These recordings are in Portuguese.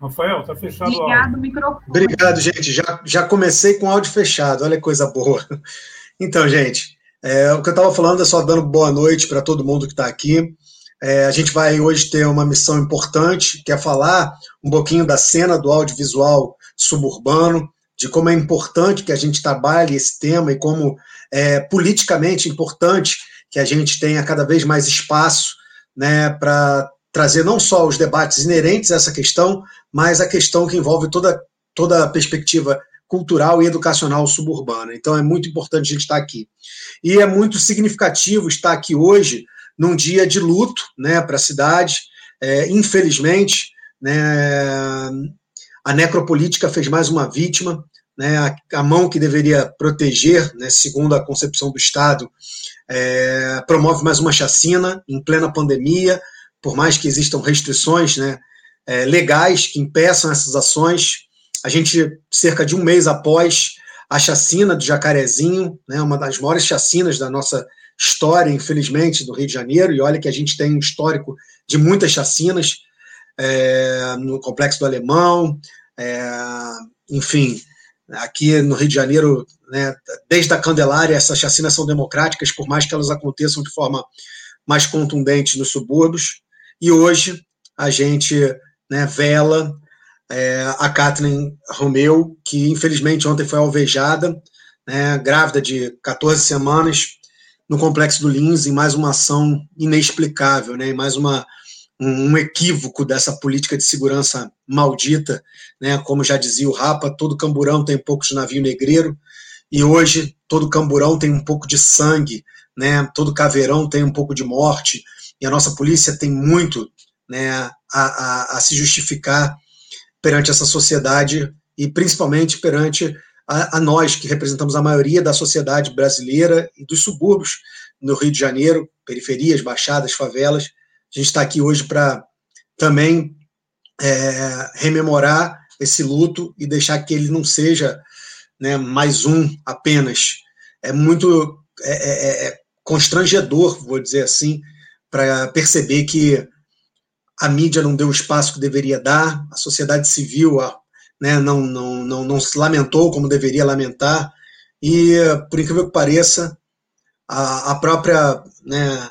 Rafael, tá fechado Ligado o microfone. Obrigado, gente. Já, já comecei com áudio fechado. Olha que coisa boa. Então, gente, é, o que eu estava falando é só dando boa noite para todo mundo que está aqui. É, a gente vai hoje ter uma missão importante, que é falar um pouquinho da cena do audiovisual suburbano, de como é importante que a gente trabalhe esse tema e como é politicamente importante que a gente tenha cada vez mais espaço né, para trazer não só os debates inerentes a essa questão, mas a questão que envolve toda, toda a perspectiva cultural e educacional suburbana. Então é muito importante a gente estar aqui. E é muito significativo estar aqui hoje, num dia de luto né, para a cidade. É, infelizmente, né, a necropolítica fez mais uma vítima. Né, a, a, mão que deveria proteger, né, segundo a concepção do Estado, é, promove mais uma chacina em plena pandemia, por mais que existam restrições né, é, legais que impeçam essas ações. A gente, cerca de um mês após a chacina do Jacarezinho, né, uma das maiores chacinas da nossa história, infelizmente, do Rio de Janeiro, e olha que a gente tem um histórico de muitas chacinas é, no Complexo do Alemão, é, enfim, aqui no Rio de Janeiro, né, desde a Candelária, essas chacinas são democráticas, por mais que elas aconteçam de forma mais contundente nos subúrbios, e hoje a gente né, vela é, a Kathleen Romeu, que infelizmente ontem foi alvejada, né, grávida de 14 semanas, no complexo do Lins, em mais uma ação inexplicável, né, em mais uma, um, um equívoco dessa política de segurança maldita, né, como já dizia o Rapa, todo camburão tem um pouco de navio negreiro, e hoje todo camburão tem um pouco de sangue, né, todo caveirão tem um pouco de morte, e a nossa polícia tem muito né, a, a, a se justificar perante essa sociedade e principalmente perante a, a, nós que representamos a maioria da sociedade brasileira e dos subúrbios no Rio de Janeiro, periferias, baixadas, favelas. A gente está aqui hoje para também é, rememorar esse luto e deixar que ele não seja né, mais um apenas. É muito é, é, é constrangedor, vou dizer assim, para perceber que a mídia não deu o espaço que deveria dar, a sociedade civil né, não, não, não, não se lamentou como deveria lamentar, e, por incrível que pareça, a, a própria né,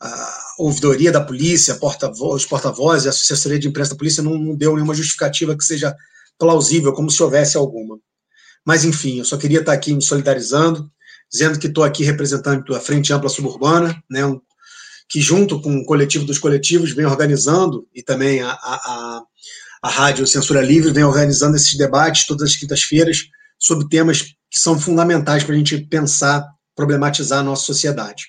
a ouvidoria da polícia, porta os porta-vozes, a assessoria de imprensa da polícia não, não deu nenhuma justificativa que seja plausível, como se houvesse alguma. Mas, enfim, eu só queria estar aqui me solidarizando, dizendo que estou aqui representando a Frente Ampla Suburbana, né, um que junto com o coletivo dos coletivos vem organizando, e também a, a, a Rádio Censura Livre vem organizando esses debates todas as quintas-feiras sobre temas que são fundamentais para a gente pensar, problematizar a nossa sociedade.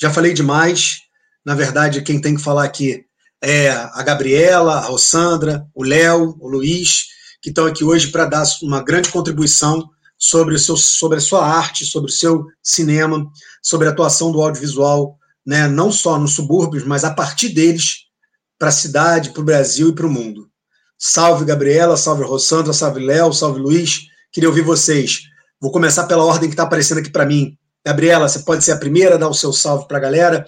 Já falei demais, na verdade, quem tem que falar aqui é a Gabriela, a Rossandra, o Léo, o Luiz, que estão aqui hoje para dar uma grande contribuição sobre, o seu, sobre a sua arte, sobre o seu cinema, sobre a atuação do audiovisual né, não só nos subúrbios, mas a partir deles para a cidade, para o Brasil e para o mundo. Salve Gabriela, salve Rossandra, salve Léo, salve Luiz. Queria ouvir vocês. Vou começar pela ordem que está aparecendo aqui para mim. Gabriela, você pode ser a primeira dar o seu salve para a galera.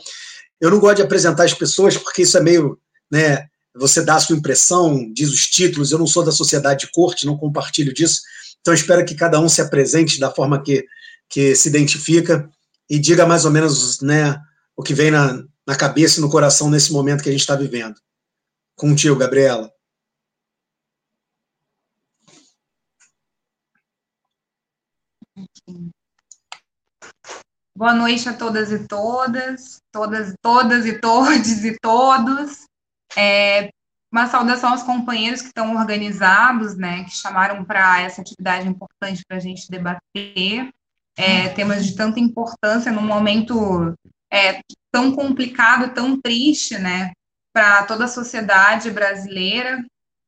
Eu não gosto de apresentar as pessoas porque isso é meio, né, você dá a sua impressão, diz os títulos. Eu não sou da sociedade de corte, não compartilho disso. Então espero que cada um se apresente da forma que, que se identifica e diga mais ou menos, né, o que vem na, na cabeça e no coração nesse momento que a gente está vivendo. Contigo, Gabriela. Boa noite a todas e todas, todas, todas e todos e todos. É, uma saudação aos companheiros que estão organizados, né, que chamaram para essa atividade importante para a gente debater é, temas de tanta importância num momento é, tão complicado, tão triste, né, para toda a sociedade brasileira.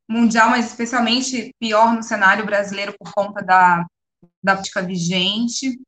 mundial, mas especialmente pior no cenário brasileiro por conta da, da política vigente.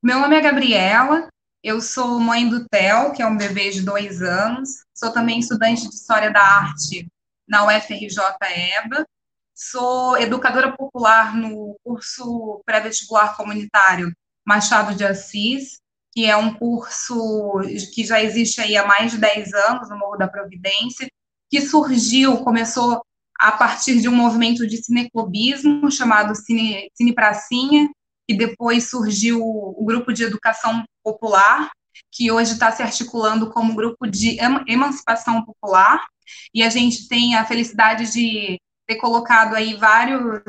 Meu nome é Gabriela, eu sou mãe do Theo, que é um bebê de dois anos, sou também estudante de História da Arte na UFRJ-EBA, sou educadora popular no curso pré-vestibular comunitário Machado de Assis, que é um curso que já existe aí há mais de 10 anos no Morro da Providência, que surgiu, começou a partir de um movimento de cineclubismo chamado Cine, Cine Pracinha, e depois surgiu o grupo de educação popular, que hoje está se articulando como grupo de emancipação popular, e a gente tem a felicidade de ter colocado aí vários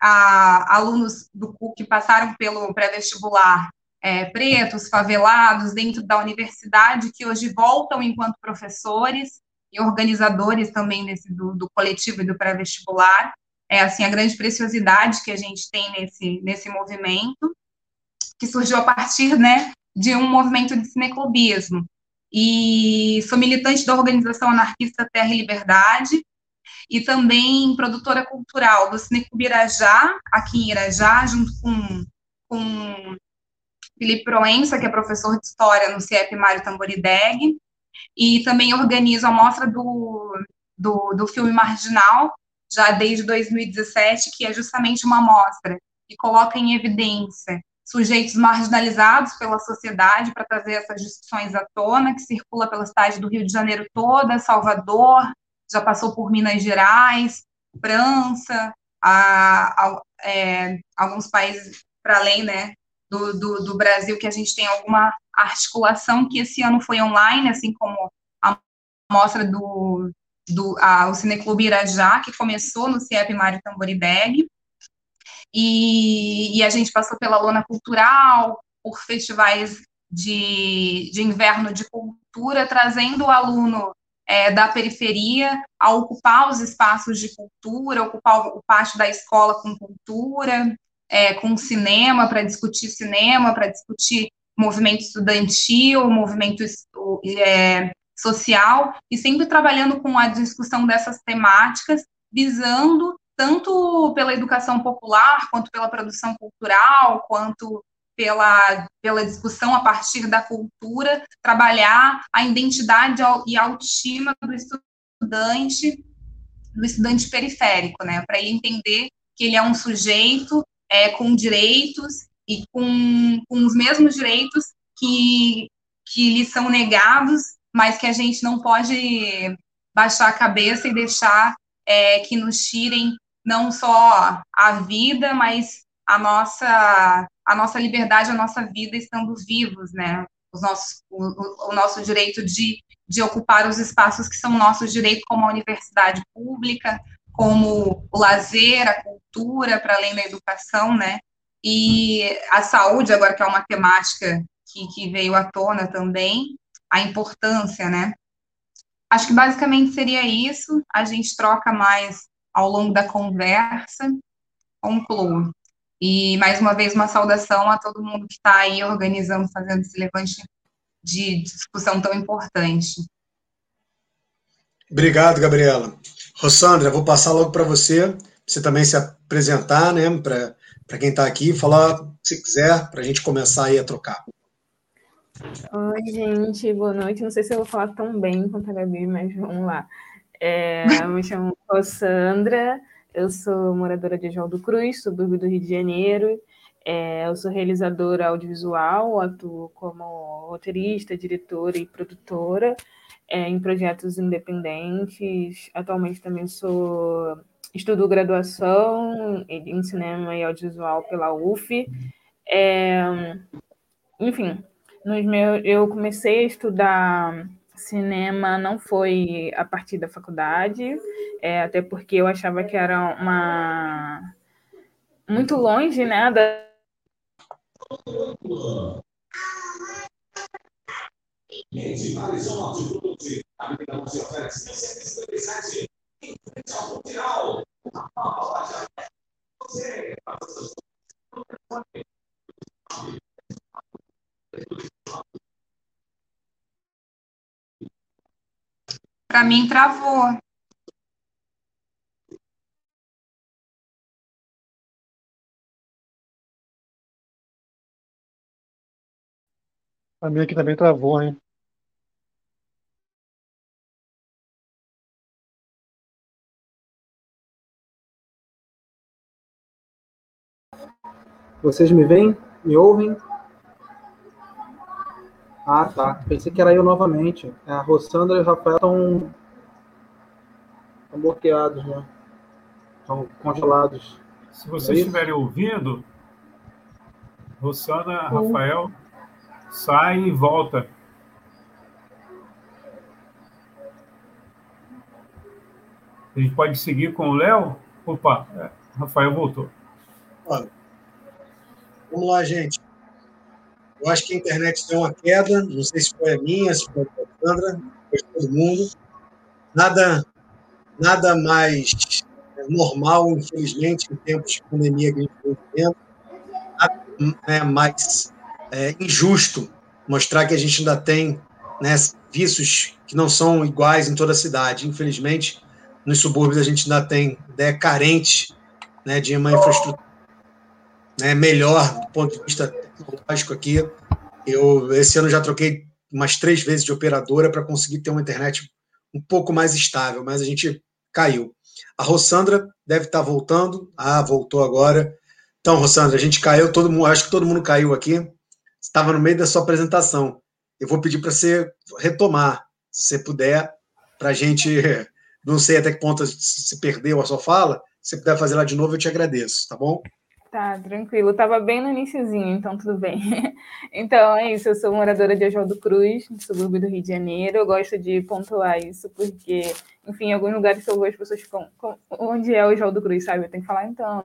a, alunos do que passaram pelo pré-vestibular é, pretos, favelados, dentro da universidade, que hoje voltam enquanto professores e organizadores também desse, do, do coletivo e do pré-vestibular. É, assim, a grande preciosidade que a gente tem nesse, nesse movimento, que surgiu a partir, né, de um movimento de cineclubismo. E sou militante da organização anarquista Terra e Liberdade, e também produtora cultural do Cineclube Irajá, aqui em Irajá, junto com, com Felipe Proença, que é professor de História no CIEP Mário Tamborideg, e também organizo a mostra do, do, do filme Marginal, já desde 2017, que é justamente uma mostra que coloca em evidência sujeitos marginalizados pela sociedade para trazer essas discussões à tona, que circula pela cidade do Rio de Janeiro toda, Salvador, já passou por Minas Gerais, França, a, a, é, alguns países para além né, do, do, do, Brasil, que a gente tem alguma articulação, que esse ano foi online, assim como a mostra do, do a, o Cineclube Irajá, que começou no CIEP Mário Tamborideg, e, e, a gente passou pela lona cultural, por festivais de, de inverno de cultura, trazendo o aluno é, da periferia a ocupar os espaços de cultura, ocupar o pátio da escola com cultura, é, com cinema, para discutir cinema, para discutir movimento estudantil, movimento é, social, e sempre trabalhando com a discussão dessas temáticas, visando tanto pela educação popular, quanto pela produção cultural, quanto pela, pela discussão a partir da cultura, trabalhar a identidade e autoestima do estudante, do estudante periférico, né, para ele entender que ele é um sujeito é, com direitos e com, com os mesmos direitos que, que lhe são negados, mas que a gente não pode baixar a cabeça e deixar é, que nos tirem não só a vida, mas a nossa a nossa liberdade, a nossa vida estando vivos, né? Os nossos, o, o nosso direito de, de ocupar os espaços que são nossos direitos, como a universidade pública, como o lazer, a cultura, para além da educação, né? E a saúde, agora que é uma temática que, que veio à tona também, a importância, né? Acho que basicamente seria isso. A gente troca mais ao longo da conversa. Concluo. E, mais uma vez, uma saudação a todo mundo que está aí organizando, fazendo esse levante de discussão tão importante. Obrigado, Gabriela. Rossandra, vou passar logo para você, você também se apresentar, né, para quem está aqui, falar se quiser, para a gente começar aí a trocar. Oi, gente, boa noite. Não sei se eu vou falar tão bem quanto a Gabi, mas vamos lá. É, eu me chamo Rossandra, eu sou moradora de João do Cruz, subúrbio do Rio de Janeiro. É, eu sou realizadora audiovisual, atuo como roteirista, diretora e produtora é, em projetos independentes. Atualmente também sou estudo graduação em cinema e audiovisual pela UF. É, enfim, nos meus, eu comecei a estudar cinema não foi a partir da faculdade, é, até porque eu achava que era uma muito longe, né, da Medipares são uma atitude, a vida não se oferece. 1957, em frente ao Mundial, uma palavra já. Você, as pessoas, não Para mim, travou. A minha aqui também travou, hein? Vocês me veem? Me ouvem? Ah, tá. Pensei que era eu novamente. É, a Rossandra e o Rafael estão estão bloqueados, né? Estão congelados. Se vocês é estiverem ouvindo, Rossana, Rafael, sai e volta. A gente pode seguir com o Léo? Opa, é, Rafael voltou. Olha, vamos lá, gente. Eu acho que a internet deu uma queda, não sei se foi a minha, se foi a Sandra, foi todo mundo. Nada, nada mais normal, infelizmente, em tempos de pandemia que a gente está vivendo. Nada é, mais é, injusto mostrar que a gente ainda tem né, serviços que não são iguais em toda a cidade. Infelizmente, nos subúrbios a gente ainda tem é carente né, de uma infraestrutura né, melhor do ponto de vista tecnológico aqui. Eu esse ano já troquei umas três vezes de operadora para conseguir ter uma internet um pouco mais estável, mas a gente caiu. A Rossandra deve estar voltando. Ah, voltou agora. Então, Rossandra, a gente caiu, todo mundo, acho que todo mundo caiu aqui. Estava no meio da sua apresentação. Eu vou pedir para você retomar, se você puder, para a gente. Não sei até que ponto se perdeu a sua fala. Se puder fazer lá de novo, eu te agradeço, tá bom? Tá, tranquilo. Tava bem no iníciozinho, então tudo bem. Então é isso, eu sou moradora de Oswaldo Cruz, no subúrbio do Rio de Janeiro. Eu gosto de pontuar isso, porque, enfim, em alguns lugares que eu vou, as pessoas ficam, onde é o Oswaldo Cruz, sabe? Eu tenho que falar, então,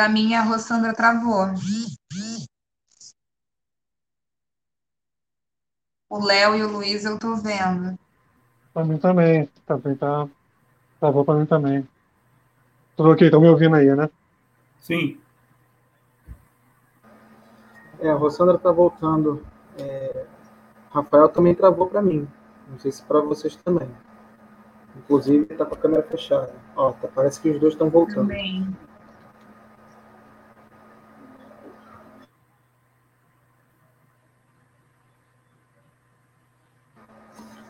Para mim, a Rossandra travou. O Léo e o Luiz eu tô vendo. Para mim também. Também tá. Travou para mim também. Tudo ok? Estão me ouvindo aí, né? Sim. É, a Rossandra tá voltando. É... Rafael também travou para mim. Não sei se para vocês também. Inclusive, tá com a câmera fechada. Ó, tá, parece que os dois estão voltando. Também.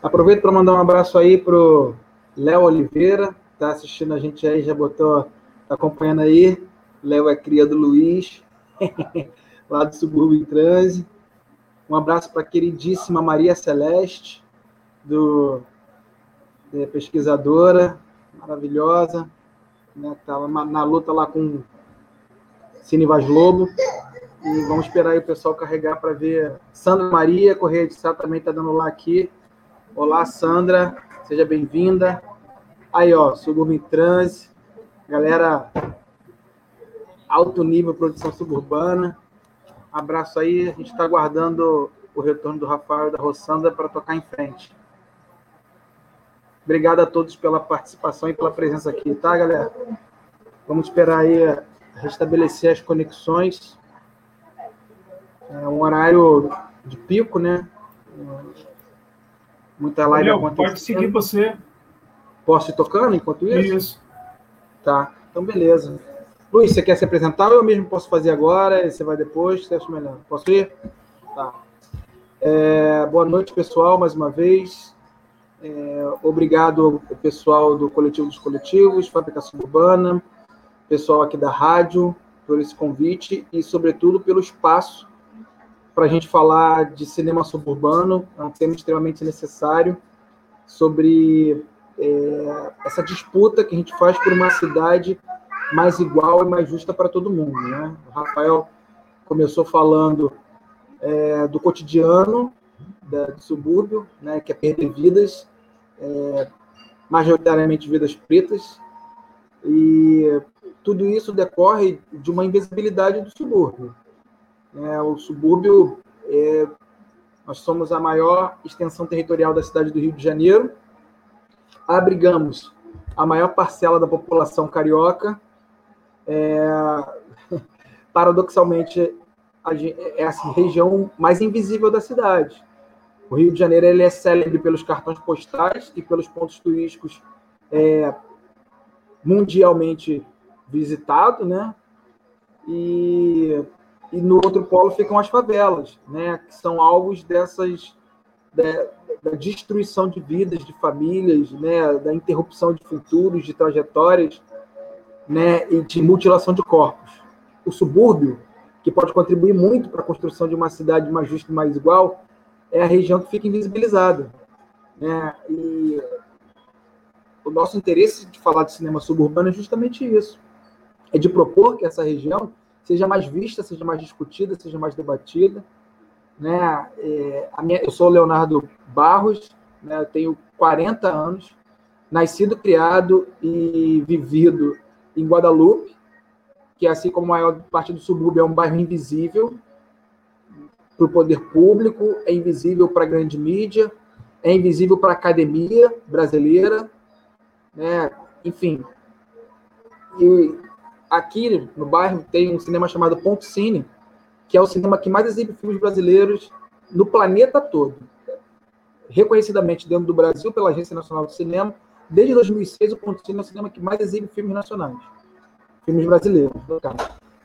Aproveito para mandar um abraço aí pro Léo Oliveira, tá assistindo a gente aí, já botou, tá acompanhando aí. Léo é cria do Luiz, lá do Subúrbio em Transe. Um abraço para a queridíssima Maria Celeste, do é, pesquisadora maravilhosa, né, que estava na luta lá com Cine Vaz Lobo. E vamos esperar aí o pessoal carregar para ver. Sandra Maria Correia de Sá também está dando lá aqui. Olá, Sandra, seja bem-vinda. Aí, ó, Subúrbio em Trans, galera, alto nível produção suburbana. Abraço aí, a gente está aguardando o retorno do Rafael e da Rossandra para tocar em frente. Obrigado a todos pela participação e pela presença aqui, tá, galera? Vamos esperar aí restabelecer as conexões. É um horário de pico, né? Muita live Meu, acontecendo. Pode seguir você. Posso ir tocando enquanto isso? Isso. Tá, então beleza. Luiz, você quer se apresentar ou eu mesmo posso fazer agora? Você vai depois? Você acha melhor? Posso ir? Tá. É, boa noite, pessoal, mais uma vez. É, obrigado ao pessoal do Coletivo dos Coletivos, Fabricação Urbana, pessoal aqui da rádio, por esse convite e, sobretudo, pelo espaço para a gente falar de cinema suburbano, é um tema extremamente necessário, sobre é, essa disputa que a gente faz por uma cidade mais igual e mais justa para todo mundo. Né? O Rafael começou falando é, do cotidiano da, do subúrbio, né, que é perder vidas, é, majoritariamente vidas pretas, e tudo isso decorre de uma invisibilidade do subúrbio. É, o subúrbio, é, nós somos a maior extensão territorial da cidade do Rio de Janeiro, abrigamos a maior parcela da população carioca. É, paradoxalmente, é a região mais invisível da cidade. O Rio de Janeiro ele é célebre pelos cartões postais e pelos pontos turísticos é, mundialmente visitados, né? E, e no outro polo ficam as favelas, né? Que são alvos dessas da, da destruição de vidas, de famílias, né? Da interrupção de futuros, de trajetórias, né? E de mutilação de corpos. O subúrbio que pode contribuir muito para a construção de uma cidade mais justa e mais igual, é a região que fica invisibilizada. Né? E o nosso interesse de falar de cinema suburbano é justamente isso. É de propor que essa região seja mais vista, seja mais discutida, seja mais debatida. Né? É, minha, eu sou Leonardo Barros, né? eu tenho 40 anos, nascido, criado e vivido em Guadalupe, que assim como a maior parte do subúrbio é um bairro invisível para o poder público, é invisível para a grande mídia, é invisível para a academia brasileira, né? enfim. E aqui no bairro tem um cinema chamado Ponto Cine, que é o cinema que mais exibe filmes brasileiros no planeta todo. Reconhecidamente dentro do Brasil pela Agência Nacional de Cinema, desde 2006 o Ponto Cine é o cinema que mais exibe filmes nacionais filmes brasileiros, no caso.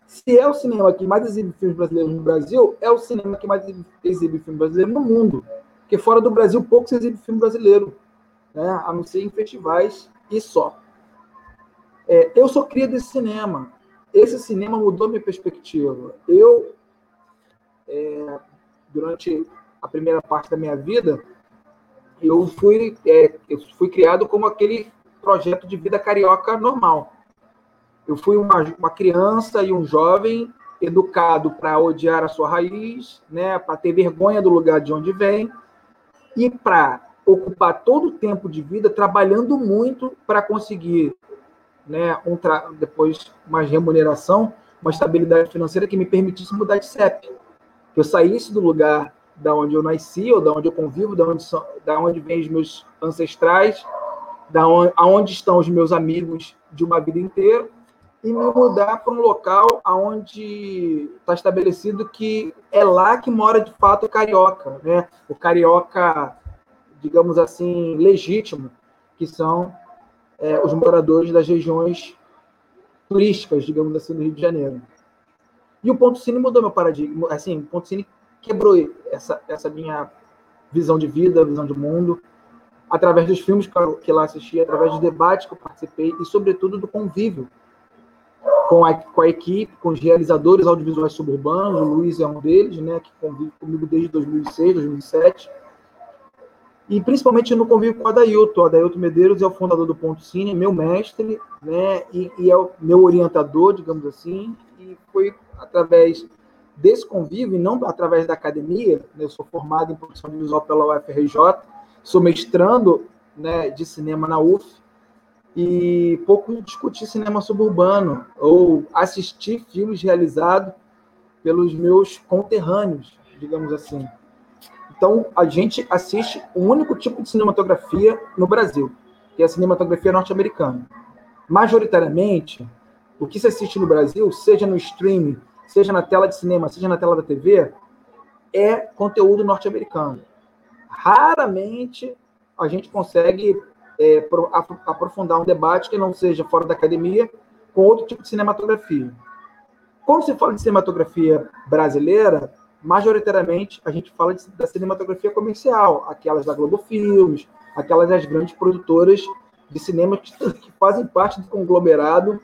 Se é o cinema que mais exibe filmes brasileiros no Brasil, é o cinema que mais exibe filmes brasileiros no mundo. Porque fora do Brasil, pouco se exibe filme brasileiro, né? a não ser em festivais e só. É, eu sou cria desse cinema. Esse cinema mudou minha perspectiva. Eu, é, durante a primeira parte da minha vida, eu fui, é, eu fui criado como aquele projeto de vida carioca normal. Eu fui uma, uma criança e um jovem educado para odiar a sua raiz, né, para ter vergonha do lugar de onde vem e para ocupar todo o tempo de vida trabalhando muito para conseguir, né, um depois uma remuneração, uma estabilidade financeira que me permitisse mudar de CEP. Que eu saísse do lugar da onde eu nasci, ou da onde eu convivo, da onde, são, da onde vêm os meus ancestrais, da onde, aonde estão os meus amigos de uma vida inteira, e me mudar para um local onde está estabelecido que é lá que mora de fato o carioca, né? O carioca, digamos assim, legítimo, que são é, os moradores das regiões turísticas, digamos assim, do Rio de Janeiro. E o Ponto Cine mudou meu paradigma, assim, o Ponto Cine quebrou essa, essa minha visão de vida, visão de mundo, através dos filmes que eu, que lá assisti, através dos debates que eu participei e, sobretudo, do convívio com a, com a equipe, com os realizadores audiovisuais suburbanos, o Luiz é um deles, né, que convive comigo desde 2006, 2007, e principalmente no convívio com o Adailton. O Adailton Medeiros é o fundador do Ponto Cine, meu mestre, né, e, e é o meu orientador, digamos assim, e foi através desse convívio, e não através da academia, né, eu sou formado em produção visual pela UFRJ, sou mestrando né, de cinema na UF, e pouco discutir cinema suburbano ou assistir filmes realizados pelos meus conterrâneos, digamos assim. Então, a gente assiste o único tipo de cinematografia no Brasil, que é a cinematografia norte-americana. Majoritariamente, o que se assiste no Brasil, seja no streaming, seja na tela de cinema, seja na tela da TV, é conteúdo norte-americano. Raramente a gente consegue é, aprofundar um debate que não seja fora da academia com outro tipo de cinematografia. Quando se fala de cinematografia brasileira, majoritariamente a gente fala de, da cinematografia comercial, aquelas da Globo Filmes, aquelas das grandes produtoras de cinema que, que fazem parte do conglomerado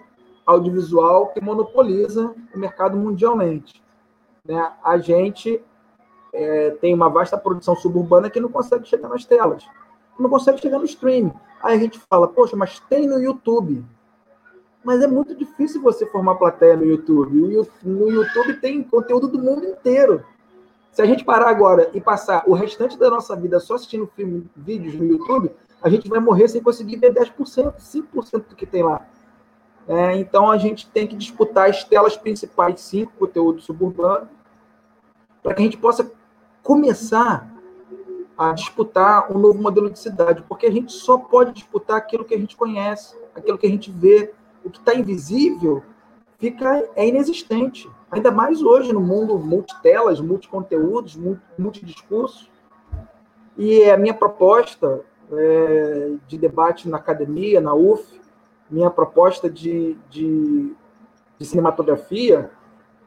audiovisual que monopoliza o mercado mundialmente. Né? A gente é, tem uma vasta produção suburbana que não consegue chegar nas telas não consegue chegar no streaming. Aí a gente fala, poxa, mas tem no YouTube. Mas é muito difícil você formar plateia no YouTube. No YouTube tem conteúdo do mundo inteiro. Se a gente parar agora e passar o restante da nossa vida só assistindo filme, vídeos no YouTube, a gente vai morrer sem conseguir ver 10%, 5% do que tem lá. É, então a gente tem que disputar as telas principais, cinco conteúdo suburbano, para que a gente possa começar a disputar um novo modelo de cidade, porque a gente só pode disputar aquilo que a gente conhece, aquilo que a gente vê. O que está invisível fica é inexistente. Ainda mais hoje no mundo multitelas, multiconteúdos, multidiscursos. E a minha proposta é, de debate na academia, na UF, minha proposta de, de, de cinematografia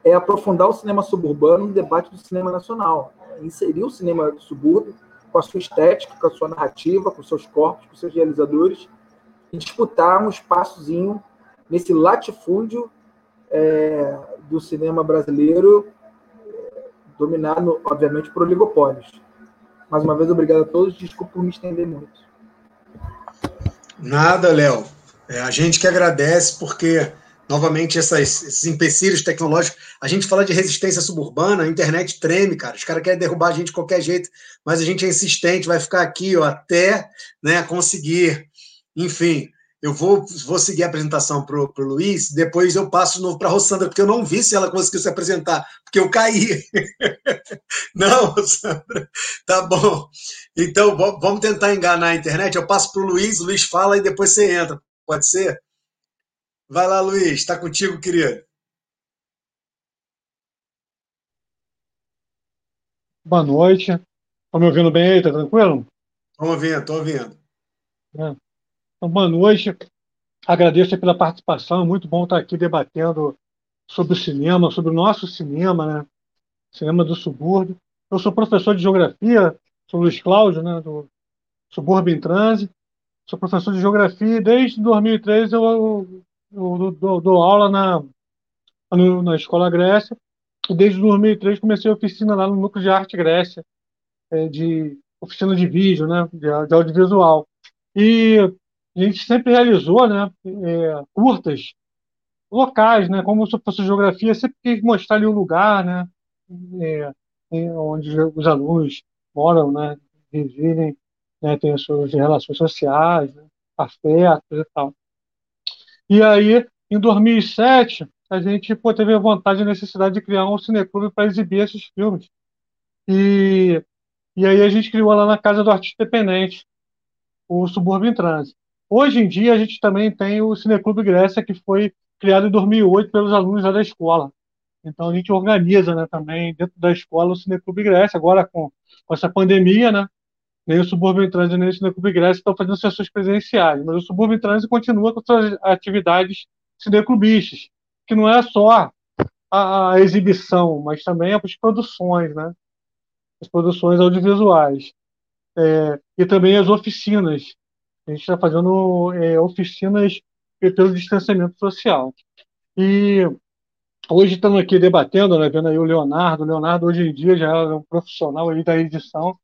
é aprofundar o cinema suburbano no debate do cinema nacional. Inserir o cinema do subúrbio com a sua estética, com a sua narrativa, com seus corpos, com seus realizadores, e disputar um espaçozinho nesse latifúndio é, do cinema brasileiro, dominado, obviamente, por oligopólios. Mais uma vez, obrigado a todos. Desculpa por me estender muito. Nada, Léo. É, a gente que agradece, porque novamente essas, esses empecilhos tecnológicos. A gente fala de resistência suburbana, a internet treme, cara. Os caras querem derrubar a gente de qualquer jeito, mas a gente é insistente, vai ficar aqui ó, até né, conseguir. Enfim, eu vou, vou seguir a apresentação para o Luiz, depois eu passo de novo para a Rossandra, porque eu não vi se ela conseguiu se apresentar, porque eu caí. não, Rossandra, tá bom. Então, vamos tentar enganar a internet. Eu passo para o Luiz, o Luiz fala e depois você entra. Pode ser? Vai lá, Luiz, está contigo, querido. Boa noite. Estão me ouvindo bem aí? Tá tranquilo? Estou ouvindo, estou ouvindo. É. Então, boa noite. Agradeço pela participação. É muito bom estar aqui debatendo sobre o cinema, sobre o nosso cinema, né? Cinema do subúrbio. Eu sou professor de geografia, sou Luiz Cláudio, né? Do Subúrbio em Trânsito. Sou professor de geografia e desde 2003 eu eu dou, dou aula na, na Escola Grécia, e desde 2003 comecei a oficina lá no Núcleo de Arte Grécia, é, de oficina de vídeo, né, de, de, audiovisual. E a gente sempre realizou né, é, curtas locais, né, como se fosse geografia, sempre quis mostrar ali o lugar, né, é, onde os alunos moram, né, vivem, né, têm as suas relações sociais, né, afetos e tal. E aí, em 2007, a gente pô, teve a vontade e a necessidade de criar um cineclube para exibir esses filmes. E, e aí a gente criou lá na Casa do Artista Dependente, o Subúrbio em Trânsito. Hoje em dia, a gente também tem o Cineclube Grécia, que foi criado em 2008 pelos alunos da escola. Então, a gente organiza né, também dentro da escola o Cineclube Grécia, agora com, com essa pandemia, né? nem o Subúrbio em Trânsito nem o Cineclube Grécia estão fazendo sessões presenciais, mas o Subúrbio em Trânsito continua com suas atividades cineclubistas, que não é só a, a, exibição, mas também as produções, né? as produções audiovisuais. É, e também as oficinas. A gente está fazendo é, oficinas pelo distanciamento social. E hoje estamos aqui debatendo, né, vendo aí o Leonardo. O Leonardo hoje em dia já é um profissional aí da edição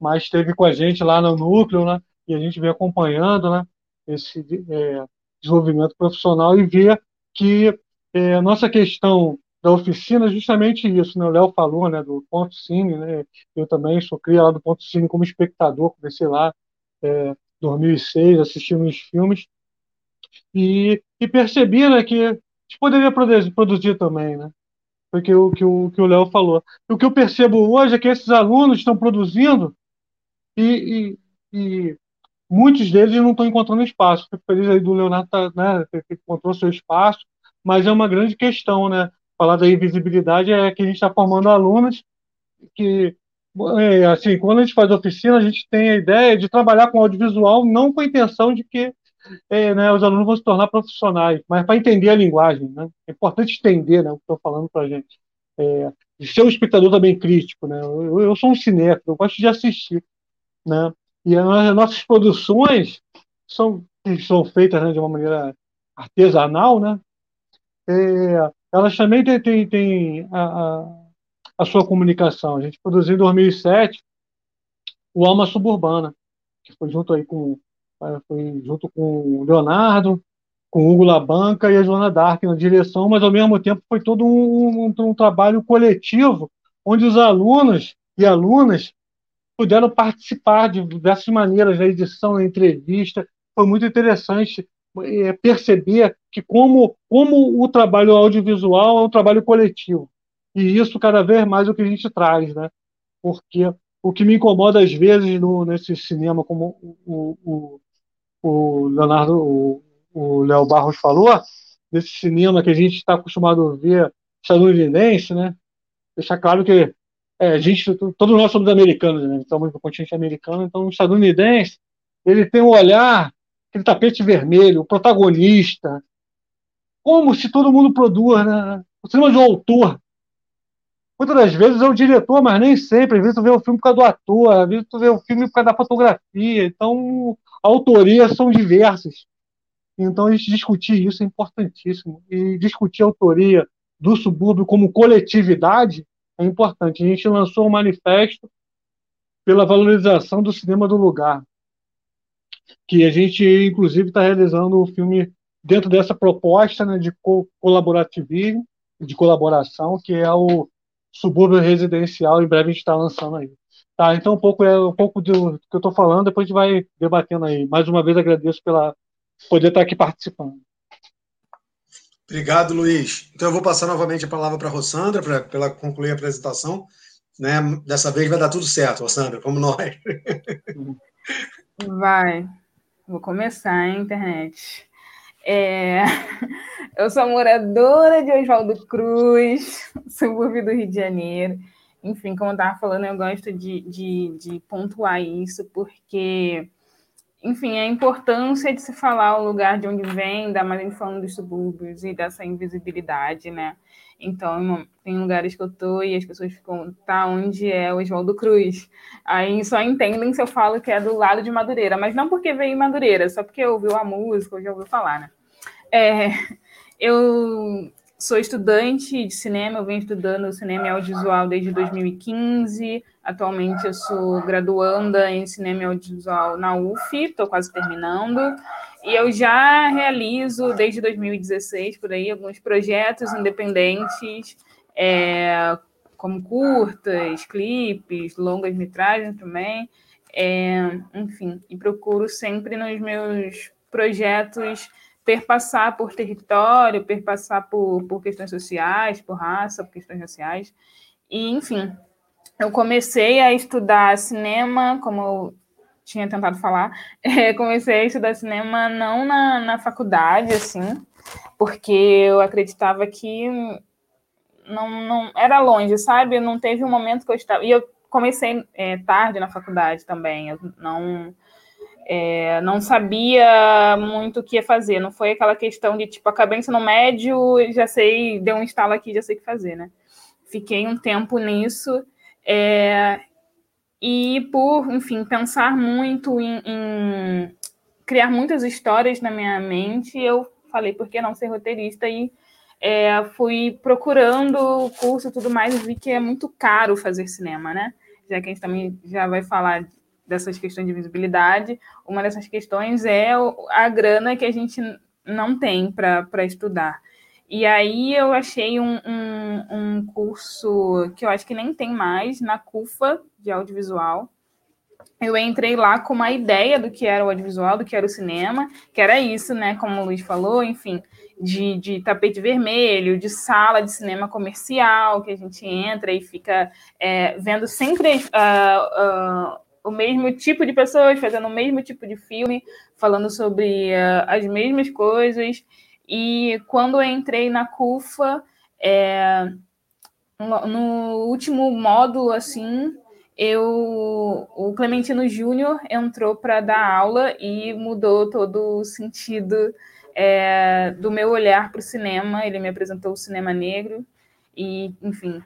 mas esteve com a gente lá no núcleo, né? E a gente vem acompanhando, né? Esse é, desenvolvimento profissional e vê que é, a nossa questão da oficina é justamente isso, né? O Léo falou, né? Do Ponto Cine, né? Eu também sou cria lá do Ponto Cine como espectador, comecei lá é, 2006 assistindo os filmes e, e percebi, né? Que a gente poderia produzir, produzir também, né? Porque o que o que o Léo falou. E o que eu percebo hoje é que esses alunos estão produzindo e, e, e muitos deles não estão encontrando espaço. Fico feliz aí do Leonardo tá, né, que encontrou seu espaço, mas é uma grande questão, né? Falar da invisibilidade é que a gente está formando alunos que, assim, quando a gente faz oficina, a gente tem a ideia de trabalhar com audiovisual não com a intenção de que é, né, os alunos vão se tornar profissionais, mas para entender a linguagem. Né? É importante entender né, o que estou falando para a gente. É, ser um espectador também crítico. Né? Eu, eu sou um cinéfilo, eu gosto de assistir. Né? E as nossas produções são, são feitas né, de uma maneira artesanal, né? É, elas também têm, têm, têm a, a, sua comunicação. A gente produziu em 2007 o Alma Suburbana, que foi junto aí com foi junto com o Leonardo, com o Hugo Labanca e a Joana Dark na direção, mas ao mesmo tempo foi todo um, um, um trabalho coletivo, onde os alunos e alunas puderam participar de diversas maneiras na edição, na entrevista. Foi muito interessante é, perceber que como, como o trabalho audiovisual é um trabalho coletivo. E isso cada vez mais é o que a gente traz, né? Porque o que me incomoda às vezes no, nesse cinema, como o, o, o Leonardo, o, Léo Barros falou, nesse cinema que a gente está acostumado a ver estadunidense, né? Deixar claro que é, a gente, todos nós somos americanos, né? Estamos no continente americano, então o estadunidense ele tem um olhar, aquele tapete vermelho, o protagonista, como se todo mundo produz, né? O cinema de um autor. Muitas das vezes é o diretor, mas nem sempre. Às vezes tu vê o filme por causa do ator, às vezes tu vê o filme por causa da fotografia. Então, autorias são diversas. Então, a gente discutir isso é importantíssimo. E discutir a autoria do subúrbio como coletividade é importante. A gente lançou um manifesto pela valorização do cinema do lugar, que a gente, inclusive, está realizando o um filme dentro dessa proposta né, de co colaborativismo, de colaboração, que é o subúrbio residencial, em breve a gente está lançando aí. Tá, então um pouco é um pouco do que eu estou falando, depois a gente vai debatendo aí. Mais uma vez agradeço pela poder estar aqui participando. Obrigado, Luiz. Então eu vou passar novamente a palavra para a Rossandra, para ela concluir a apresentação. Né? Dessa vez vai dar tudo certo, Rossandra, como nós. Vai. Vou começar, hein, internet. É... Eu sou moradora de Oswaldo Cruz, subúrbio do Rio de Janeiro. Enfim, como eu estava falando, eu gosto de, de, de pontuar isso, porque enfim, a importância de se falar o lugar de onde vem, ainda mais falando dos subúrbios e dessa invisibilidade, né? Então, tem lugares que eu tô e as pessoas ficam, tá, onde é o Oswaldo Cruz? Aí só entendem se eu falo que é do lado de Madureira, mas não porque veio em Madureira, só porque ouviu a música, ou já ouviu falar, né? É, eu sou estudante de cinema, eu venho estudando cinema e audiovisual desde 2015. Atualmente eu sou graduanda em cinema e audiovisual na UF, estou quase terminando. E eu já realizo desde 2016 por aí alguns projetos independentes, é, como curtas, clipes, longas metragens também. É, enfim, e procuro sempre nos meus projetos perpassar por território, perpassar por, por questões sociais, por raça, por questões raciais. E, enfim, eu comecei a estudar cinema, como eu tinha tentado falar, é, comecei a estudar cinema não na, na faculdade, assim, porque eu acreditava que não, não era longe, sabe? Não teve um momento que eu estava. E eu comecei é, tarde na faculdade também, eu não é, não sabia muito o que ia fazer. Não foi aquela questão de tipo, acabei no médio, já sei, deu um instalo aqui, já sei o que fazer, né? Fiquei um tempo nisso. É, e por, enfim, pensar muito em, em, criar muitas histórias na minha mente, eu falei, por que não ser roteirista? E é, fui procurando curso e tudo mais, e vi que é muito caro fazer cinema, né? Já que a gente também já vai falar dessas questões de visibilidade, uma dessas questões é a grana que a gente não tem para estudar. E aí eu achei um, um, um, curso que eu acho que nem tem mais, na CUFA, de audiovisual. Eu entrei lá com uma ideia do que era o audiovisual, do que era o cinema, que era isso, né? Como o Luiz falou, enfim, de, de tapete vermelho, de sala de cinema comercial, que a gente entra e fica é, vendo sempre uh, uh, o mesmo tipo de pessoas fazendo o mesmo tipo de filme, falando sobre uh, as mesmas coisas. E quando eu entrei na CUFA, é, no último módulo, assim, eu, o Clementino Júnior entrou para dar aula e mudou todo o sentido é, do meu olhar para o cinema. Ele me apresentou o cinema negro e, enfim,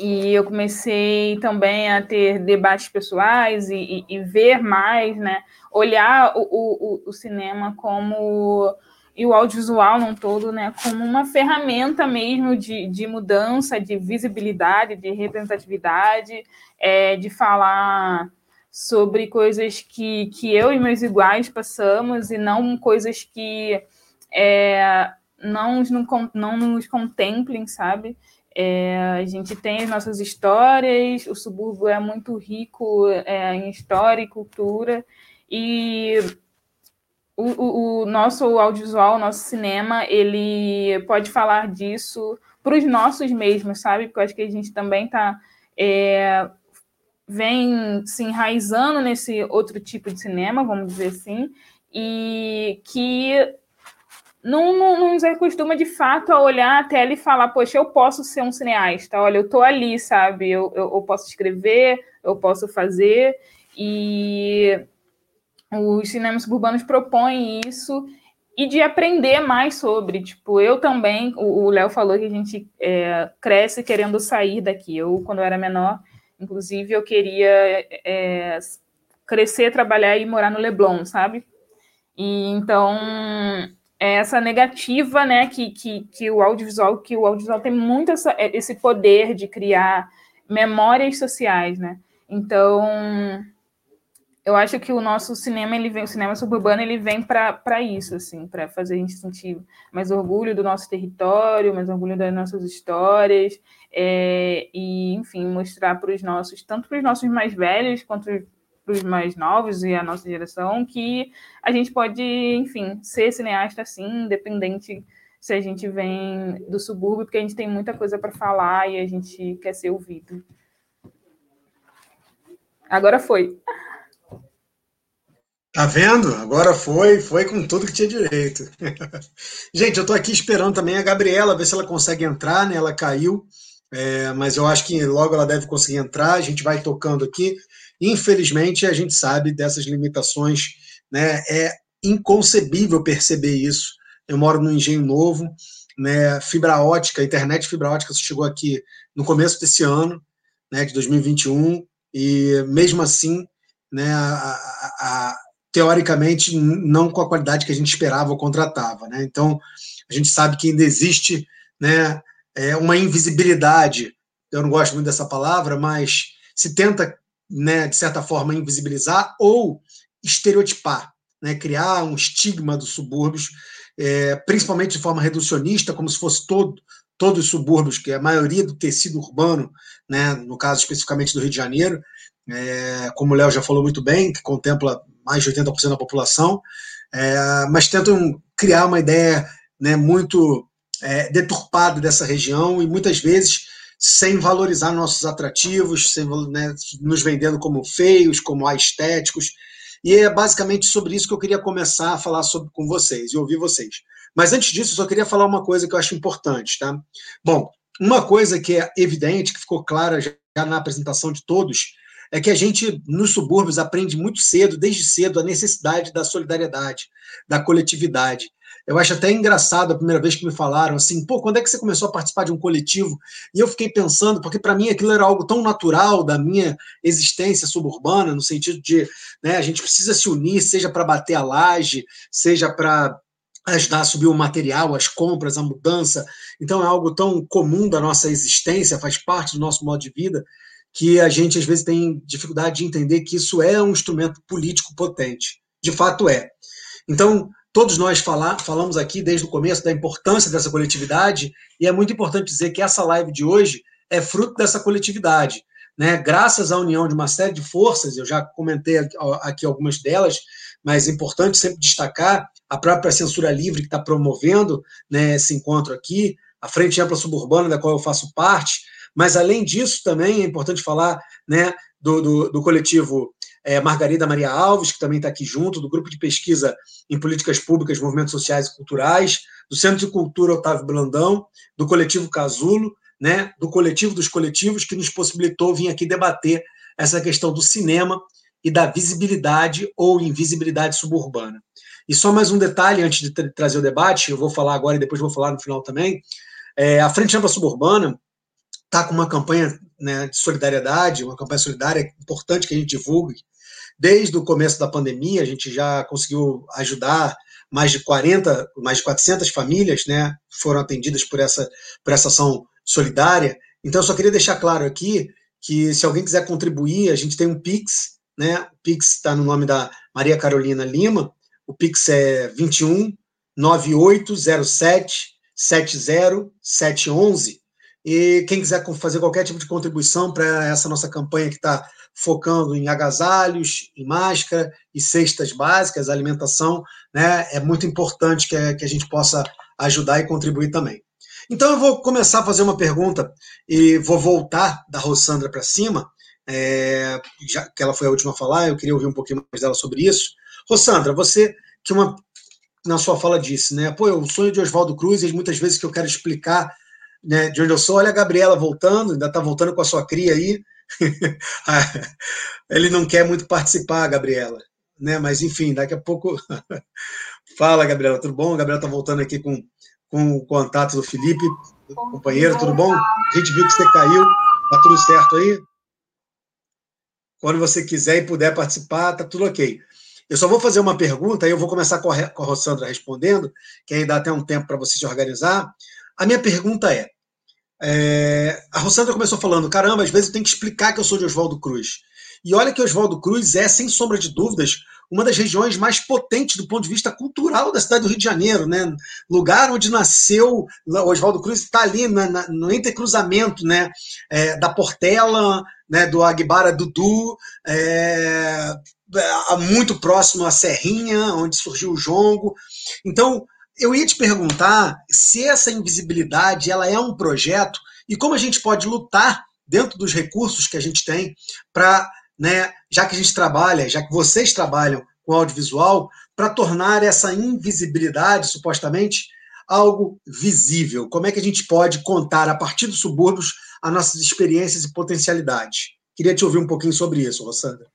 e eu comecei também a ter debates pessoais e, e, e ver mais, né? Olhar o, o, o, cinema como e o audiovisual não todo, né? Como uma ferramenta mesmo de, de mudança, de visibilidade, de representatividade, é, de falar sobre coisas que, que eu e meus iguais passamos e não coisas que é, não, não, não nos contemplem, sabe? É, a gente tem as nossas histórias, o subúrbio é muito rico é, em história e cultura, e o, o, o, nosso audiovisual, o nosso cinema, ele pode falar disso para os nossos mesmos, sabe? Porque eu acho que a gente também está. É, vem se enraizando nesse outro tipo de cinema, vamos dizer assim, e que não, não, não nos acostuma de fato a olhar a tela e falar, poxa, eu posso ser um cineasta, olha, eu estou ali, sabe? Eu, eu, eu, posso escrever, eu posso fazer, e os cinemas suburbanos propõem isso e de aprender mais sobre. Tipo, eu também, o Léo falou que a gente é, cresce querendo sair daqui. Eu, quando eu era menor, inclusive, eu queria é, crescer, trabalhar e morar no Leblon, sabe? E então essa negativa, né, que, que, que o audiovisual, que o audiovisual tem muito essa, esse poder de criar memórias sociais, né? Então, eu acho que o nosso cinema, ele vem, o cinema suburbano, ele vem para isso, assim, para fazer a gente sentir mais orgulho do nosso território, mais orgulho das nossas histórias, é, e, enfim, mostrar para os nossos, tanto para os nossos mais velhos quanto para os mais novos e a nossa geração, que a gente pode, enfim, ser cineasta, assim, independente se a gente vem do subúrbio, porque a gente tem muita coisa para falar e a gente quer ser ouvido. Agora foi. Tá vendo? Agora foi, foi com tudo que tinha direito. Gente, eu tô aqui esperando também a Gabriela, ver se ela consegue entrar, né? Ela caiu, é, mas eu acho que logo ela deve conseguir entrar. A gente vai tocando aqui. Infelizmente, a gente sabe dessas limitações, né? É inconcebível perceber isso. Eu moro no Engenho Novo, né? Fibra ótica, internet fibra ótica chegou aqui no começo desse ano, né? De 2021, e mesmo assim, né? a, a teoricamente, não com a qualidade que a gente esperava ou contratava. Né? Então, a gente sabe que ainda existe né, é, uma invisibilidade, eu não gosto muito dessa palavra, mas se tenta, né, de certa forma, invisibilizar ou estereotipar, né, criar um estigma dos subúrbios, é, principalmente de forma reducionista, como se fosse todo, todos os subúrbios, que é a maioria do tecido urbano, né, no caso especificamente do Rio de Janeiro, é, como o Léo já falou muito bem, que contempla mais de 80% da população, é, mas tentam criar uma ideia né, muito é, deturpada dessa região e muitas vezes sem valorizar nossos atrativos, sem, né, nos vendendo como feios, como estéticos. E é basicamente sobre isso que eu queria começar a falar sobre, com vocês e ouvir vocês. Mas antes disso, eu só queria falar uma coisa que eu acho importante. Tá? Bom, uma coisa que é evidente, que ficou clara já na apresentação de todos, é que a gente, nos subúrbios, aprende muito cedo, desde cedo, a necessidade da solidariedade, da coletividade. Eu acho até engraçado a primeira vez que me falaram assim, pô, quando é que você começou a participar de um coletivo? E eu fiquei pensando, porque para mim aquilo era algo tão natural da minha existência suburbana, no sentido de, né, a gente precisa se unir, seja para bater a laje, seja para ajudar a subir o material, as compras, a mudança. Então é algo tão comum da nossa existência, faz parte do nosso modo de vida, que a gente às vezes tem dificuldade de entender que isso é um instrumento político potente. De fato é. Então, todos nós falar, falamos aqui desde o começo da importância dessa coletividade, e é muito importante dizer que essa live de hoje é fruto dessa coletividade. Né? Graças à união de uma série de forças, eu já comentei aqui algumas delas, mas é importante sempre destacar a própria Censura Livre que está promovendo né, esse encontro aqui, a Frente Ampla Suburbana, da qual eu faço parte, mas, além disso, também é importante falar né, do, do, do coletivo é, Margarida Maria Alves, que também está aqui junto, do Grupo de Pesquisa em Políticas Públicas, Movimentos Sociais e Culturais, do Centro de Cultura Otávio Blandão, do coletivo Casulo, né, do coletivo dos coletivos, que nos possibilitou vir aqui debater essa questão do cinema e da visibilidade ou invisibilidade suburbana. E só mais um detalhe antes de tra trazer o debate, eu vou falar agora e depois vou falar no final também. É, a Frente Ampla Suburbana está com uma campanha né, de solidariedade, uma campanha solidária importante que a gente divulgue. Desde o começo da pandemia, a gente já conseguiu ajudar mais de 40, mais de 400 famílias, né, foram atendidas por essa, por essa ação solidária. Então, eu só queria deixar claro aqui que se alguém quiser contribuir, a gente tem um Pix, né, o Pix está no nome da Maria Carolina Lima, o Pix é 21 9807 70711, e quem quiser fazer qualquer tipo de contribuição para essa nossa campanha que está focando em agasalhos, em máscara e cestas básicas, alimentação, né, é muito importante que a, que a gente possa ajudar e contribuir também. Então eu vou começar a fazer uma pergunta e vou voltar da Rossandra para cima, é, já que ela foi a última a falar, eu queria ouvir um pouquinho mais dela sobre isso. Rossandra, você que é uma na sua fala disse, né? Pô, o sonho de Oswaldo Cruz, e muitas vezes que eu quero explicar né, de onde eu sou, olha a Gabriela voltando, ainda está voltando com a sua cria aí. Ele não quer muito participar, Gabriela, né? Mas enfim, daqui a pouco. Fala, Gabriela, tudo bom? A Gabriela está voltando aqui com, com o contato do Felipe, companheiro, tudo bom? A gente viu que você caiu, tá tudo certo aí? Quando você quiser e puder participar, tá tudo ok. Eu só vou fazer uma pergunta, aí eu vou começar com a, com a Rossandra respondendo, que aí dá até um tempo para você se organizar. A minha pergunta é, é, a Rossandra começou falando, caramba, às vezes eu tenho que explicar que eu sou de Oswaldo Cruz. E olha que Oswaldo Cruz é, sem sombra de dúvidas, uma das regiões mais potentes do ponto de vista cultural da cidade do Rio de Janeiro, né? Lugar onde nasceu Oswaldo Cruz está ali na, na, no entrecruzamento, né? É, da Portela, né? Do Aguibara Dudu, é, muito próximo à Serrinha, onde surgiu o jongo. Então, eu ia te perguntar se essa invisibilidade ela é um projeto e como a gente pode lutar dentro dos recursos que a gente tem para, né, já que a gente trabalha, já que vocês trabalham com audiovisual, para tornar essa invisibilidade, supostamente, algo visível. Como é que a gente pode contar a partir dos subúrbios as nossas experiências e potencialidades? Queria te ouvir um pouquinho sobre isso, Rossandra.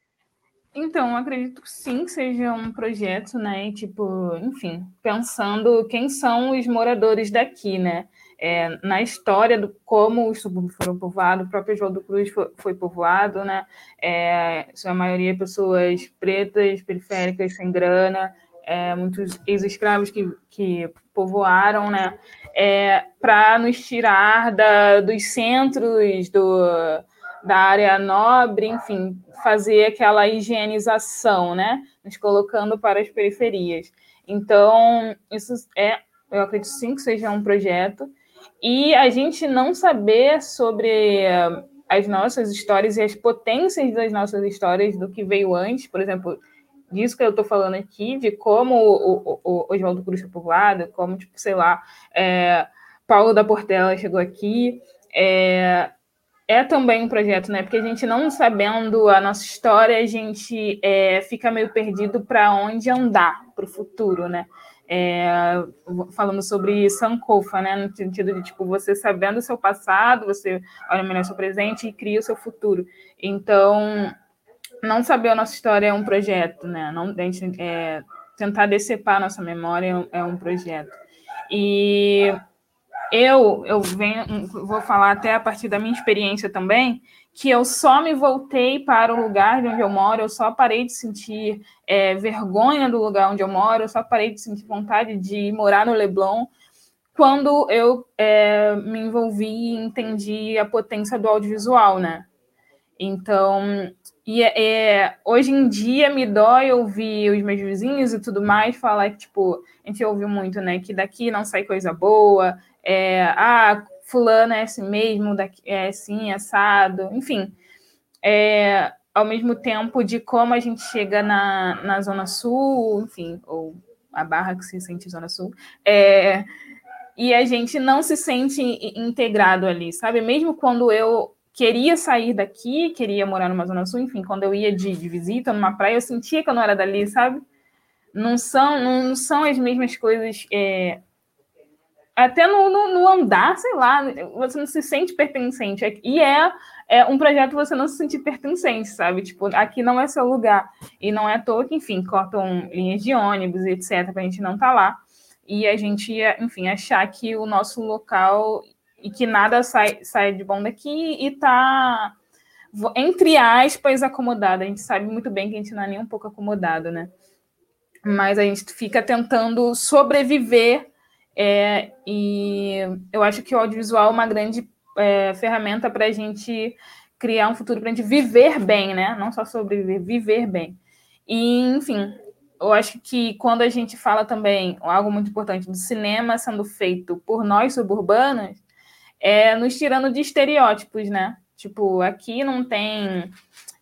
Então, acredito que sim, seja um projeto, né? Tipo, enfim, pensando quem são os moradores daqui, né? É, na história do como os subúrbios foram povoados, o próprio João do Cruz foi, foi povoado, né? É, sua maioria pessoas pretas, periféricas, sem grana, é, muitos ex-escravos que, que povoaram, né? É, Para nos tirar da, dos centros do, da área nobre, enfim, fazer aquela higienização, né? Nos colocando para as periferias. Então, isso é, eu acredito sim que seja um projeto. E a gente não saber sobre as nossas histórias e as potências das nossas histórias do que veio antes, por exemplo, disso que eu estou falando aqui, de como o, o, o Oswaldo Cruz foi povoado, como, tipo, sei lá, é, Paulo da Portela chegou aqui, é, é também um projeto, né? Porque a gente não sabendo a nossa história, a gente é, fica meio perdido para onde andar para o futuro, né? É, falando sobre Sankofa, né? No sentido de tipo você sabendo o seu passado, você olha melhor o seu presente e cria o seu futuro. Então, não saber a nossa história é um projeto, né? Não, gente, é, tentar decepar a nossa memória é um projeto. E eu, eu venho, vou falar até a partir da minha experiência também, que eu só me voltei para o lugar de onde eu moro, eu só parei de sentir é, vergonha do lugar onde eu moro, eu só parei de sentir vontade de morar no Leblon quando eu é, me envolvi e entendi a potência do audiovisual, né? Então, e é, é, hoje em dia me dói ouvir os meus vizinhos e tudo mais falar que, tipo, a gente ouve muito, né, que daqui não sai coisa boa, é, ah, fulano é assim mesmo, é assim, assado, enfim. É, ao mesmo tempo de como a gente chega na, na Zona Sul, enfim, ou a Barra que se sente Zona Sul, é, e a gente não se sente integrado ali, sabe? Mesmo quando eu queria sair daqui, queria morar numa Zona Sul, enfim, quando eu ia de, de visita numa praia, eu sentia que eu não era dali, sabe? Não são, não são as mesmas coisas é, até no, no, no, andar, sei lá, você não se sente pertencente. E é, é um projeto você não se sentir pertencente, sabe? Tipo, aqui não é seu lugar. E não é à toa que, enfim, cortam linhas de ônibus, etc., para a gente não estar tá lá. E a gente, enfim, achar que o nosso local e que nada sai, sai de bom daqui e tá, entre aspas, acomodado. A gente sabe muito bem que a gente não é nem um pouco acomodado, né? Mas a gente fica tentando sobreviver é, e eu acho que o audiovisual é uma grande é, ferramenta para a gente criar um futuro para a gente viver bem, né? Não só sobreviver, viver bem. E, enfim, eu acho que quando a gente fala também algo muito importante do cinema sendo feito por nós suburbanos, é nos tirando de estereótipos, né? Tipo, aqui não tem,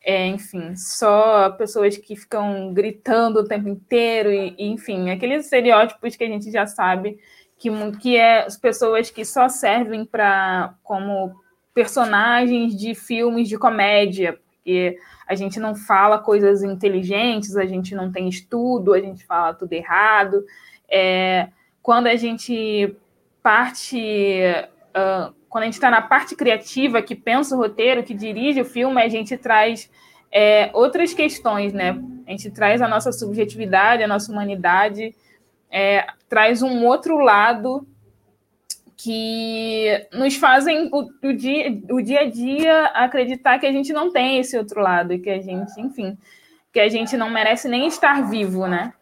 é, enfim, só pessoas que ficam gritando o tempo inteiro, e, e, enfim, aqueles estereótipos que a gente já sabe que, que é as pessoas que só servem para como personagens de filmes de comédia, porque a gente não fala coisas inteligentes, a gente não tem estudo, a gente fala tudo errado. É, quando a gente parte, uh, quando a gente está na parte criativa, que pensa o roteiro, que dirige o filme, a gente traz é, outras questões, né? A gente traz a nossa subjetividade, a nossa humanidade, é, traz um outro lado que nos fazem o, o, dia, o dia a dia acreditar que a gente não tem esse outro lado e que a gente, enfim, que a gente não merece nem estar vivo, né?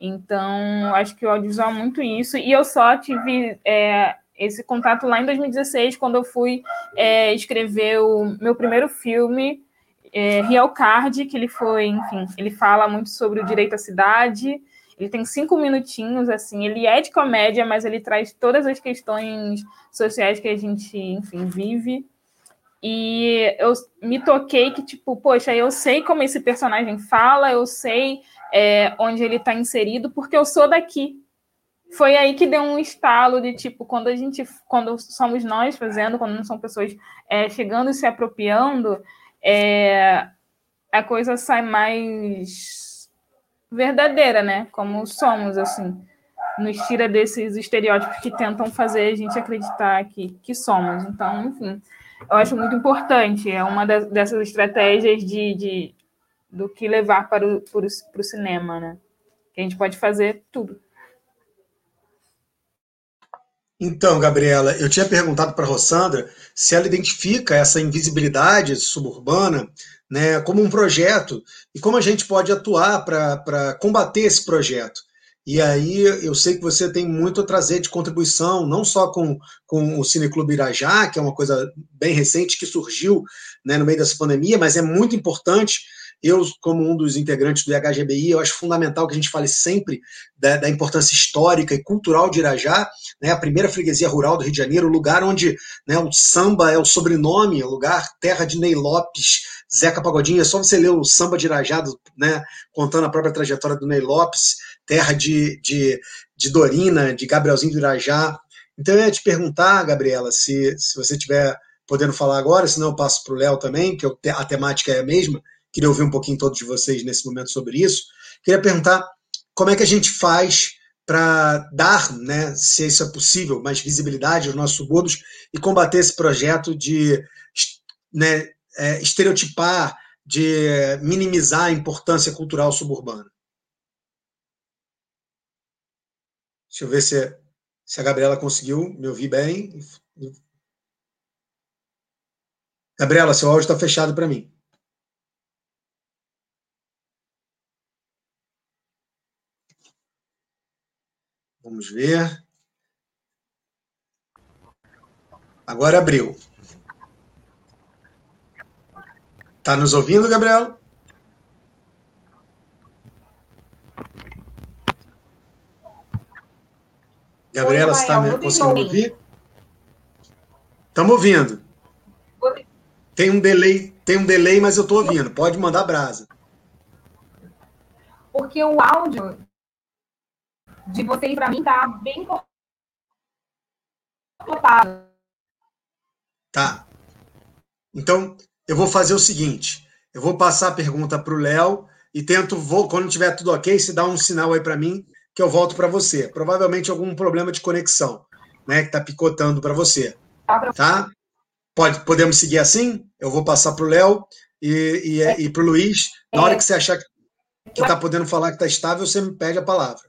Então, acho que o audiovisual é muito isso. E eu só tive é, esse contato lá em 2016, quando eu fui é, escrever o meu primeiro filme, é, Real Card, que ele foi, enfim, ele fala muito sobre o direito à cidade, ele tem cinco minutinhos, assim, ele é de comédia, mas ele traz todas as questões sociais que a gente, enfim, vive. E eu me toquei que, tipo, poxa, eu sei como esse personagem fala, eu sei é, onde ele está inserido, porque eu sou daqui. Foi aí que deu um estalo de tipo, quando a gente, quando somos nós fazendo, quando não são pessoas é, chegando e se apropriando, é, a coisa sai mais verdadeira, né? Como somos, assim. Nos tira desses estereótipos que tentam fazer a gente acreditar que, que somos. Então, enfim, eu acho muito importante. É uma das, dessas estratégias de, de, do que levar para o, para, o, para o cinema, né? Que a gente pode fazer tudo. Então, Gabriela, eu tinha perguntado para a Rossandra se ela identifica essa invisibilidade suburbana né, como um projeto e como a gente pode atuar para combater esse projeto. E aí eu sei que você tem muito a trazer de contribuição, não só com, com o Cineclube Irajá, que é uma coisa bem recente que surgiu né, no meio dessa pandemia, mas é muito importante eu, como um dos integrantes do IHGBI, eu acho fundamental que a gente fale sempre da, da importância histórica e cultural de Irajá, né, a primeira freguesia rural do Rio de Janeiro, o lugar onde né, o samba é o sobrenome, o lugar terra de Ney Lopes, Zeca Pagodinho, é só você ler o samba de Irajá, né, contando a própria trajetória do Ney Lopes, terra de, de, de Dorina, de Gabrielzinho do Irajá. Então eu ia te perguntar, Gabriela, se, se você tiver podendo falar agora, senão eu passo para o Léo também, que a temática é a mesma, Queria ouvir um pouquinho todos de vocês nesse momento sobre isso. Queria perguntar como é que a gente faz para dar, né, se isso é possível, mais visibilidade aos nossos subúrbios e combater esse projeto de né, é, estereotipar, de minimizar a importância cultural suburbana. Deixa eu ver se, se a Gabriela conseguiu me ouvir bem. Gabriela, seu áudio está fechado para mim. Vamos ver. Agora abriu. Está nos ouvindo, Gabriel? Gabriela, você está conseguindo ouvir? Estamos ouvindo. Tem um delay, tem um delay, mas eu estou ouvindo. Pode mandar brasa. Porque o áudio de vocês, para mim, tá bem cortado. Tá. Então, eu vou fazer o seguinte: eu vou passar a pergunta para o Léo e tento, vou, quando tiver tudo ok, se dá um sinal aí para mim, que eu volto para você. Provavelmente algum problema de conexão, né, que está picotando para você. Tá? Pode, podemos seguir assim? Eu vou passar para o Léo e, e, e para o Luiz. Na hora que você achar que está podendo falar que está estável, você me pede a palavra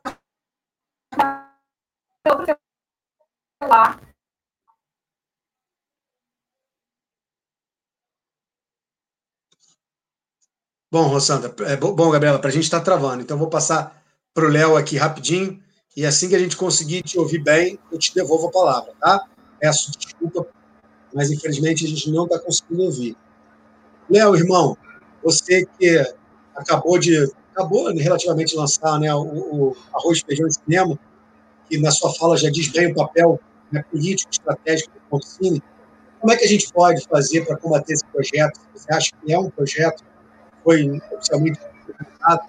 outro celular. Bom, Rosanda, é bom, Gabriela, para a gente estar tá travando, então vou passar para o Léo aqui rapidinho, e assim que a gente conseguir te ouvir bem, eu te devolvo a palavra, tá? Peço desculpa, mas infelizmente a gente não está conseguindo ouvir. Léo, irmão, você que acabou de acabou relativamente lançar né, o, o Arroz, Feijão e Cinema, que na sua fala já diz bem o papel né, político, estratégico do Conscine. Como é que a gente pode fazer para combater esse projeto? Você acha que é um projeto foi oficialmente implementado?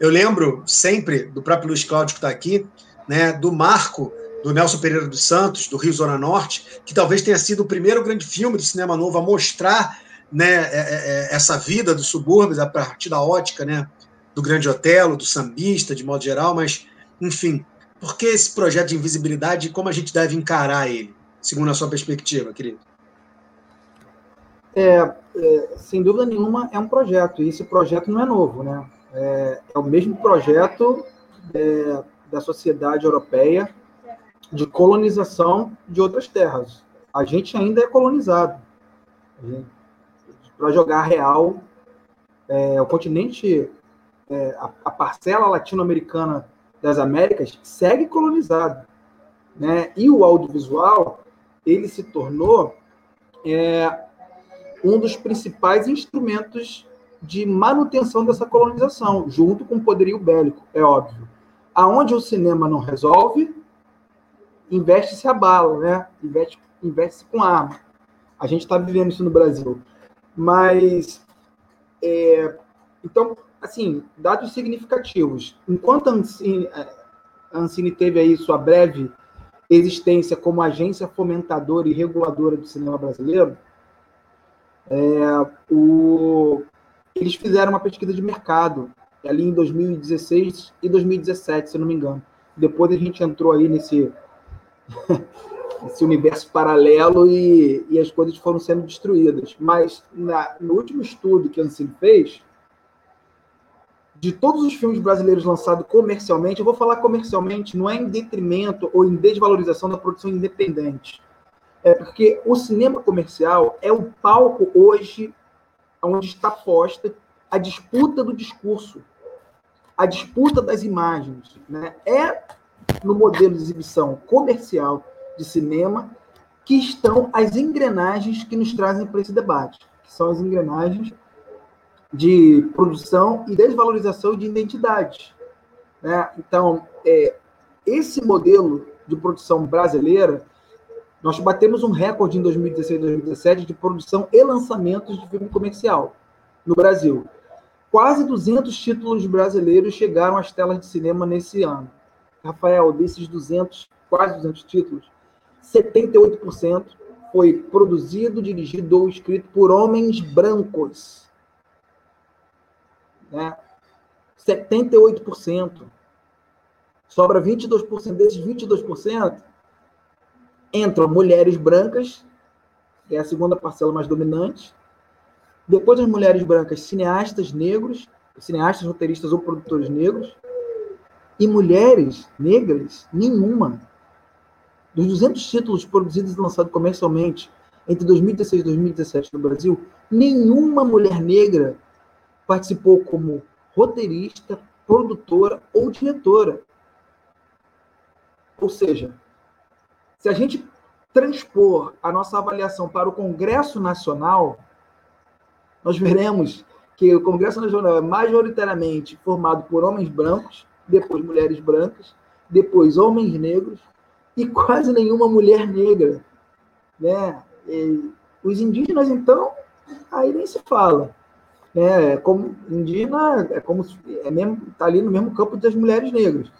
Eu lembro sempre do próprio Luiz Cláudio que está aqui, né, do marco do Nelson Pereira dos Santos, do Rio Zona Norte, que talvez tenha sido o primeiro grande filme do cinema novo a mostrar né, é, é, é, essa vida dos subúrbios a partir da ótica né, do grande Otelo, do sambista, de modo geral, mas, enfim, por que esse projeto de invisibilidade e como a gente deve encarar ele, segundo a sua perspectiva, querido? É, é, sem dúvida nenhuma, é um projeto, e esse projeto não é novo, né? É, é o mesmo projeto é, da sociedade europeia de colonização de outras terras. A gente ainda é colonizado. Para jogar real, é, o continente, é, a, a, parcela latino-americana das Américas segue colonizado. Né? E o audiovisual, ele se tornou é, um dos principais instrumentos de manutenção dessa colonização, junto com o poderio bélico, é óbvio. Aonde o cinema não resolve, investe-se a bala, né? Investe, investe com arma. A gente está vivendo isso no Brasil. Mas, é, então, assim, dados significativos. Enquanto a Ancine teve aí sua breve existência como agência fomentadora e reguladora do cinema brasileiro, é, o, eles fizeram uma pesquisa de mercado ali em 2016 e 2017, se não me engano. Depois a gente entrou aí nesse, esse universo paralelo e, e as coisas foram sendo destruídas. Mas na, no último estudo que a Ancine fez, de todos os filmes brasileiros lançados comercialmente, eu vou falar comercialmente, não é em detrimento ou em desvalorização da produção independente. É porque o cinema comercial é o palco hoje onde está posta a disputa do discurso, a disputa das imagens. Né? É no modelo de exibição comercial de cinema que estão as engrenagens que nos trazem para esse debate, que são as engrenagens de produção e desvalorização de identidade. Né? Então, é, esse modelo de produção brasileira nós batemos um recorde em 2016 e 2017 de produção e lançamentos de filme comercial no Brasil. Quase 200 títulos brasileiros chegaram às telas de cinema nesse ano. Rafael, desses 200, quase 200 títulos, 78% foi produzido, dirigido ou escrito por homens brancos. Né? 78%. Sobra 22%. Desses 22%, entram mulheres brancas, que é a segunda parcela mais dominante. Depois das mulheres brancas, cineastas negros, cineastas, roteiristas ou produtores negros. E mulheres negras, nenhuma. Dos 200 títulos produzidos e lançados comercialmente entre 2016 e 2017 no Brasil, nenhuma mulher negra participou como roteirista, produtora ou diretora. Ou seja, se a gente transpor a nossa avaliação para o Congresso Nacional, nós veremos que o Congresso Nacional é majoritariamente formado por homens brancos, depois mulheres brancas, depois homens negros e quase nenhuma mulher negra. Né? E os indígenas, então, aí nem se fala. Né? Como indígena é como é tá ali no mesmo campo das mulheres negras.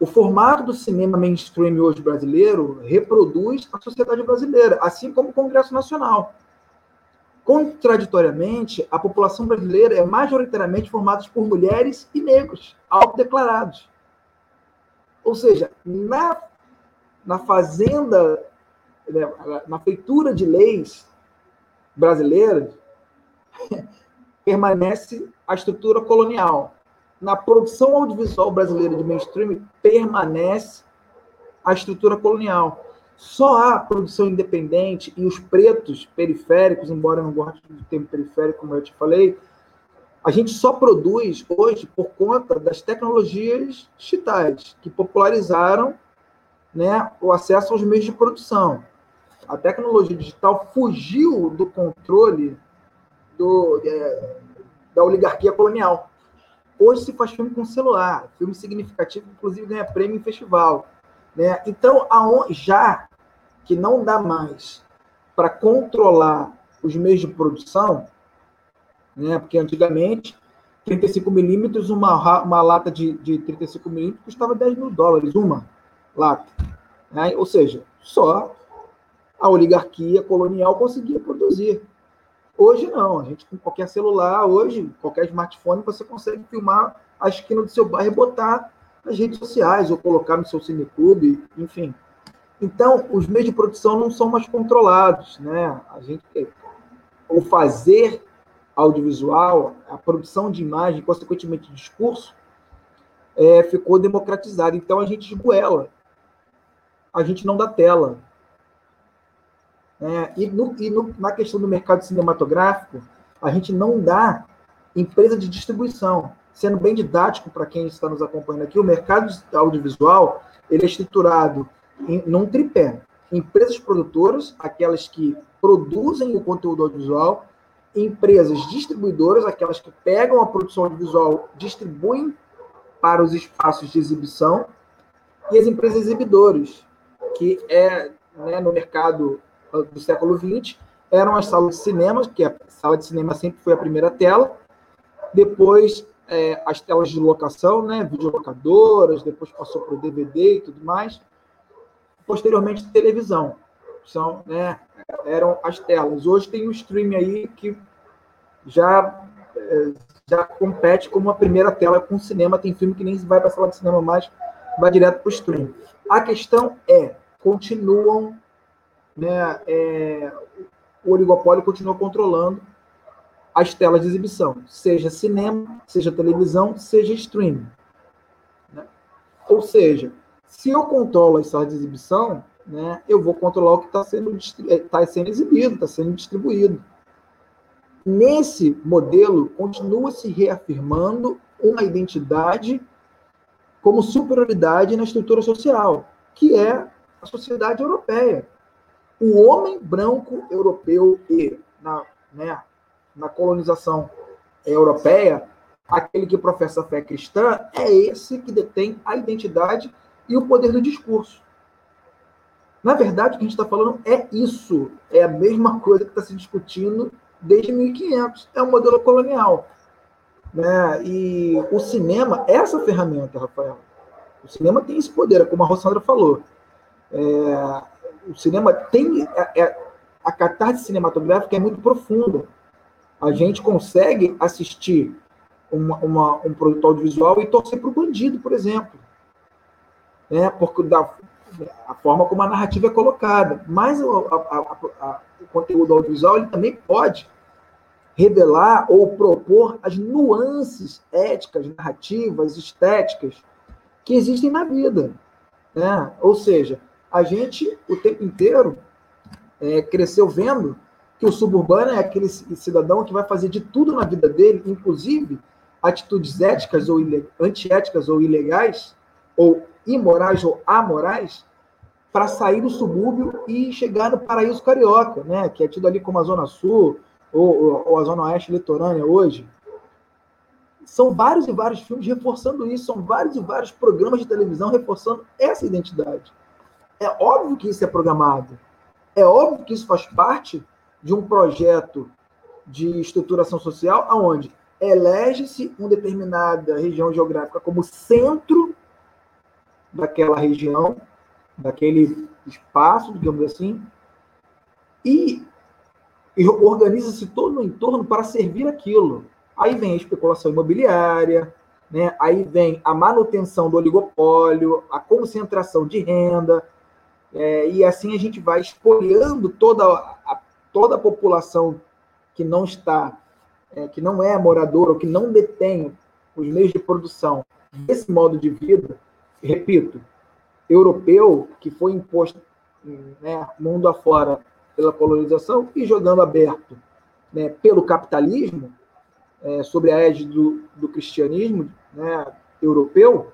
O formato do cinema mainstream hoje brasileiro reproduz a sociedade brasileira, assim como o Congresso Nacional. Contraditoriamente, a população brasileira é majoritariamente formada por mulheres e negros, autodeclarados. Ou seja, na, na fazenda, né, na feitura de leis brasileiras, permanece a estrutura colonial, na produção audiovisual brasileira de mainstream permanece a estrutura colonial. Só há produção independente e os pretos periféricos, embora eu não goste do termo periférico, como eu te falei, a gente só produz hoje por conta das tecnologias digitais, que popularizaram né, o acesso aos meios de produção. A tecnologia digital fugiu do controle do, é, da oligarquia colonial. Hoje se faz filme com celular, filme significativo, inclusive ganha prêmio em festival. Né? Então, já que não dá mais para controlar os meios de produção, né? porque antigamente 35 milímetros, uma, uma lata de, de 35 milímetros custava 10 mil dólares, uma lata. Né? Ou seja, só a oligarquia colonial conseguia produzir. Hoje não, a gente com qualquer celular, hoje, qualquer smartphone, você consegue filmar a esquina do seu bairro e botar nas redes sociais, ou colocar no seu cineclube, enfim. Então, os meios de produção não são mais controlados, né? A gente, o fazer audiovisual, a produção de imagem, consequentemente discurso, é, ficou democratizado. Então a gente esgoela, a gente não dá tela. É, e, no, e no, na questão do mercado cinematográfico, a gente não dá empresa de distribuição. Sendo bem didático para quem está nos acompanhando aqui, o mercado audiovisual ele é estruturado em, num tripé. Empresas produtoras, aquelas que produzem o conteúdo audiovisual, empresas distribuidoras, aquelas que pegam a produção audiovisual, distribuem para os espaços de exibição, e as empresas exibidoras, que é né, no mercado do século XX, eram as salas de cinema, que a sala de cinema sempre foi a primeira tela, depois é, as telas de locação, né, videolocadoras, depois passou para o DVD e tudo mais, posteriormente televisão. São, né, eram as telas. Hoje tem o streaming aí que já, é, já compete como a primeira tela com cinema. Tem filme que nem vai para a sala de cinema mais, vai direto para o streaming. A questão é, continuam, né, é, o oligopólio continua controlando as telas de exibição, seja cinema, seja televisão, seja streaming. Né? Ou seja, se eu controlo as salas de exibição, né, eu vou controlar o que está sendo, é, tá sendo exibido, está sendo distribuído. Nesse modelo, continua se reafirmando uma identidade como superioridade na estrutura social, que é a sociedade europeia. O homem branco europeu e na, né, na colonização europeia, aquele que professa a fé cristã, é esse que detém a identidade e o poder do discurso. Na verdade, o que a gente está falando é isso. É a mesma coisa que está se discutindo desde 1500. É um modelo colonial. Né? E o cinema é essa ferramenta, Rafael. O cinema tem esse poder, como a Rossandra falou. É, o cinema tem. É, é, a catarse cinematográfica é muito profunda. A gente consegue assistir uma, uma, um produto audiovisual e torcer para o bandido, por exemplo. Né? Porque da, a forma como a narrativa é colocada. Mas o, a, a, o conteúdo audiovisual ele também pode revelar ou propor as nuances éticas, narrativas, estéticas que existem na vida. Né? Ou seja, a gente, o tempo inteiro, é, cresceu vendo que o suburbano é aquele cidadão que vai fazer de tudo na vida dele, inclusive atitudes éticas ou antiéticas ou ilegais, ou imorais ou amorais, para sair do subúrbio e chegar no paraíso carioca, né? que é tido ali como a Zona Sul ou, ou a Zona Oeste litorânea hoje. São vários e vários filmes reforçando isso, são vários e vários programas de televisão reforçando essa identidade. É óbvio que isso é programado, é óbvio que isso faz parte de um projeto de estruturação social aonde elege-se uma determinada região geográfica como centro daquela região daquele espaço, digamos assim, e, e organiza-se todo o entorno para servir aquilo. Aí vem a especulação imobiliária, né? aí vem a manutenção do oligopólio, a concentração de renda, é, e assim a gente vai espoliando toda a, toda a população que não está, é, que não é moradora ou que não detém os meios de produção desse modo de vida, repito, europeu que foi imposto né, mundo afora pela colonização e jogando aberto né, pelo capitalismo, é, sobre a égide do, do cristianismo né, europeu,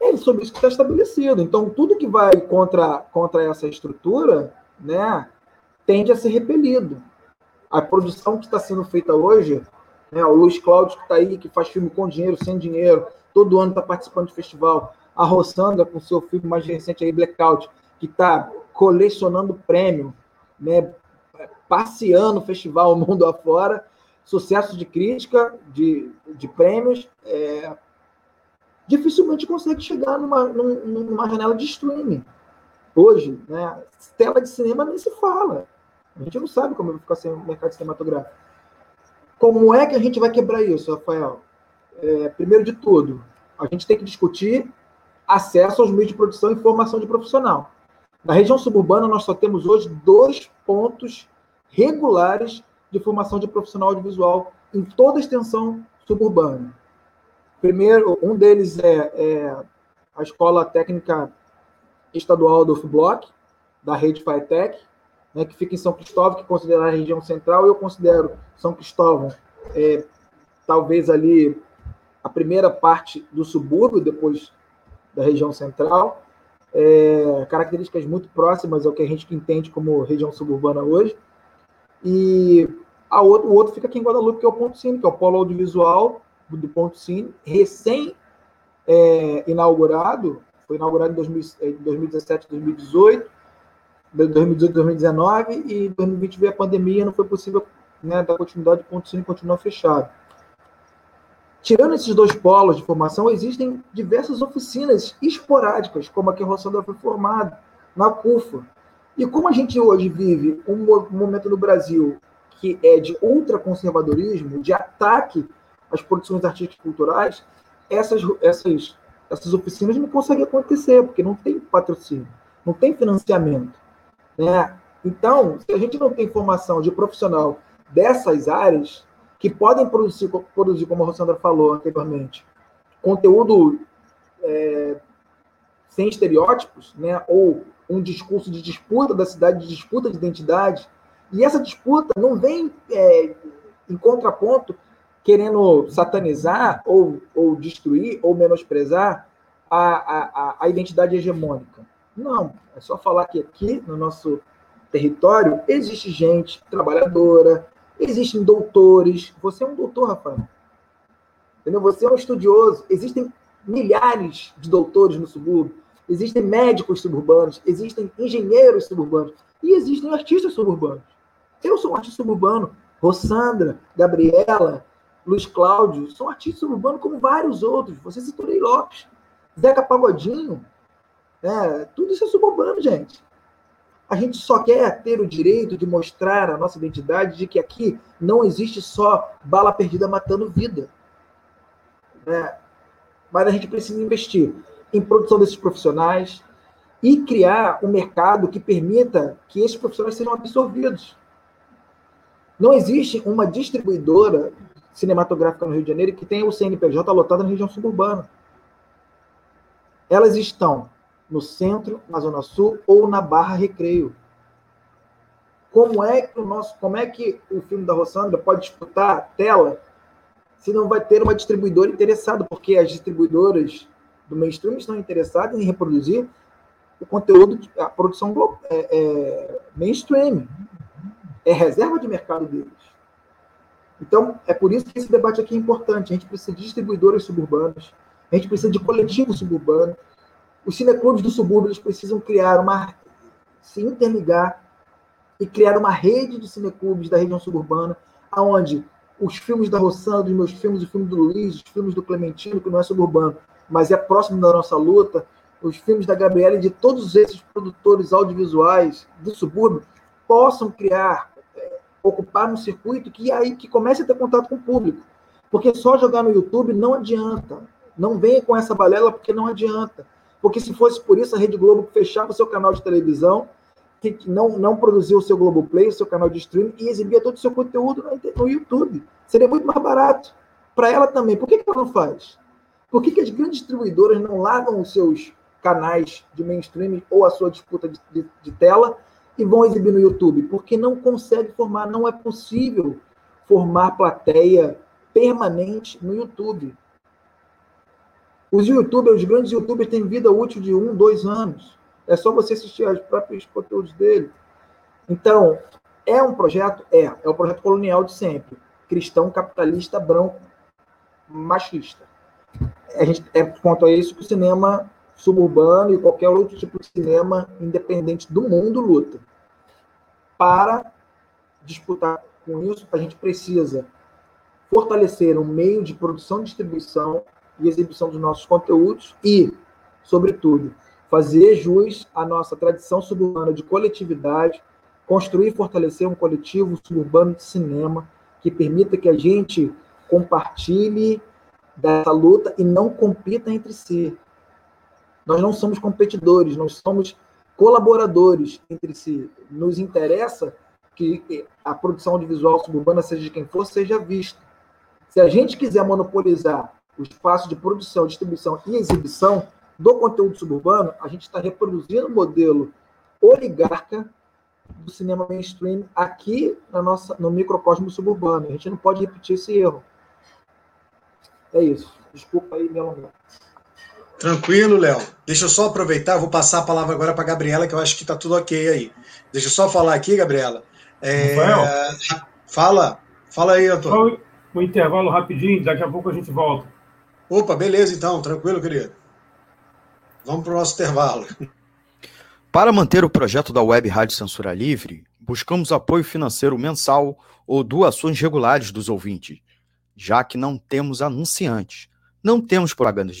é sobre isso que está estabelecido. Então, tudo que vai contra, contra essa estrutura né, tende a ser repelido. A produção que está sendo feita hoje, né, o Luiz Cláudio que está aí, que faz filme com dinheiro, sem dinheiro, todo ano está participando de festival, a Rossandra com seu filme mais recente aí, Blackout, que está colecionando prêmio, né, passeando o festival mundo afora, sucesso de crítica, de, de prêmios, é, dificilmente consegue chegar numa, numa janela de streaming. Hoje, né, tela de cinema nem se fala. A gente não sabe como vai ficar sem o mercado cinematográfico. Como é que a gente vai quebrar isso, Rafael? É, primeiro de tudo, a gente tem que discutir acesso aos meios de produção e formação de profissional. Na região suburbana, nós só temos hoje dois pontos regulares de formação de profissional audiovisual em toda a extensão suburbana. Primeiro, um deles é, é a Escola Técnica Estadual do FBLOC, da rede FITEC, né, que fica em São Cristóvão, que considera a região central, eu considero São Cristóvão é, talvez ali a primeira parte do subúrbio, depois da região central, é, características muito próximas ao que a gente entende como região suburbana hoje. E a outro, o outro fica aqui em Guadalupe, que é o Ponto Cine, que é o polo audiovisual do Ponto Cine, recém é, inaugurado, foi inaugurado em 2017, 2018, 2018, 2019 e 2020 veio a pandemia, não foi possível né, dar continuidade, o Ponto Cine continua fechado. Tirando esses dois polos de formação, existem diversas oficinas esporádicas, como a que Rossandra foi formada, na CUFA. E como a gente hoje vive um momento no Brasil que é de ultraconservadorismo, de ataque às produções artísticas culturais, essas, essas, essas oficinas não conseguem acontecer, porque não tem patrocínio, não tem financiamento. Né? Então, se a gente não tem formação de profissional dessas áreas, que podem produzir, produzir como a Rossandra falou anteriormente, conteúdo é, sem estereótipos, né? ou um discurso de disputa da cidade, de disputa de identidade, e essa disputa não vem é, em contraponto querendo satanizar ou, ou destruir ou menosprezar a, a, a identidade hegemônica. Não, é só falar que aqui no nosso território existe gente trabalhadora, existem doutores. Você é um doutor, Rafael. Entendeu? Você é um estudioso. Existem milhares de doutores no subúrbio. Existem médicos suburbanos, existem engenheiros suburbanos e existem artistas suburbanos. Eu sou um artista suburbano. Rossandra, Gabriela, Luiz Cláudio são artistas suburbanos como vários outros. Você citou Ney Lopes, Zeca Pagodinho. Né? Tudo isso é suburbano, gente. A gente só quer ter o direito de mostrar a nossa identidade de que aqui não existe só bala perdida matando vida. Né? Mas a gente precisa investir em produção desses profissionais e criar um mercado que permita que esses profissionais sejam absorvidos. Não existe uma distribuidora cinematográfica no Rio de Janeiro que tenha o CNPJ lotado na região suburbana. Elas estão no centro, na Zona Sul ou na Barra Recreio. Como é que o nosso, como é que o filme da Rossandra pode disputar a tela se não vai ter uma distribuidora interessada? Porque as distribuidoras do mainstream estão interessadas em reproduzir o conteúdo, a produção é, é, mainstream. É reserva de mercado deles. Então, é por isso que esse debate aqui é importante. A gente precisa de distribuidores suburbanos, a gente precisa de coletivos suburbanos. Os cineclubes do subúrbio eles precisam criar uma. se interligar e criar uma rede de cineclubes da região suburbana, onde os filmes da Rossana, dos meus filmes, o filme do Luiz, os filmes do Clementino, que não é suburbano, mas é próximo da nossa luta, os filmes da Gabriela e de todos esses produtores audiovisuais do subúrbio possam criar, ocupar um circuito que aí que comece a ter contato com o público. Porque só jogar no YouTube não adianta. Não venha com essa balela porque não adianta. Porque se fosse por isso, a Rede Globo fechava o seu canal de televisão, que não, não produzia o seu Globoplay, o seu canal de streaming, e exibia todo o seu conteúdo no, YouTube. Seria muito mais barato. Para ela também. Por que, que ela não faz? Por que, que as grandes distribuidoras não largam os seus canais de mainstream ou a sua disputa de, de, de tela e vão exibir no YouTube? Porque não consegue formar, não é possível formar plateia permanente no YouTube. Os youtubers, os grandes youtubers têm vida útil de um, dois anos. É só você assistir aos próprios conteúdos dele. Então, é um projeto? É. É o um projeto colonial de sempre. Cristão, capitalista, branco, machista. A gente, é quanto a isso que o cinema suburbano e qualquer outro tipo de cinema independente do mundo luta. Para disputar com isso, a gente precisa fortalecer um meio de produção distribuição e exibição dos nossos conteúdos e, sobretudo, fazer jus à nossa tradição suburbana de coletividade, construir e fortalecer um coletivo suburbano de cinema que permita que a gente compartilhe dessa luta e não compita entre si. Nós não somos competidores, nós somos colaboradores entre si. Nos interessa que a produção audiovisual suburbana, seja de quem for, seja vista. Se a gente quiser monopolizar o espaço de produção, distribuição e exibição do conteúdo suburbano, a gente está reproduzindo o modelo oligarca do cinema mainstream aqui na nossa, no microcosmo suburbano. A gente não pode repetir esse erro. É isso. Desculpa aí me alongar. Tranquilo, Léo. Deixa eu só aproveitar, vou passar a palavra agora para a Gabriela, que eu acho que está tudo ok aí. Deixa eu só falar aqui, Gabriela. É... Fala, fala aí, Antônio. O intervalo rapidinho, daqui a pouco a gente volta. Opa, beleza então, tranquilo, querido. Vamos para o nosso intervalo. Para manter o projeto da Web Rádio Censura Livre, buscamos apoio financeiro mensal ou doações regulares dos ouvintes, já que não temos anunciantes, não temos propagandas.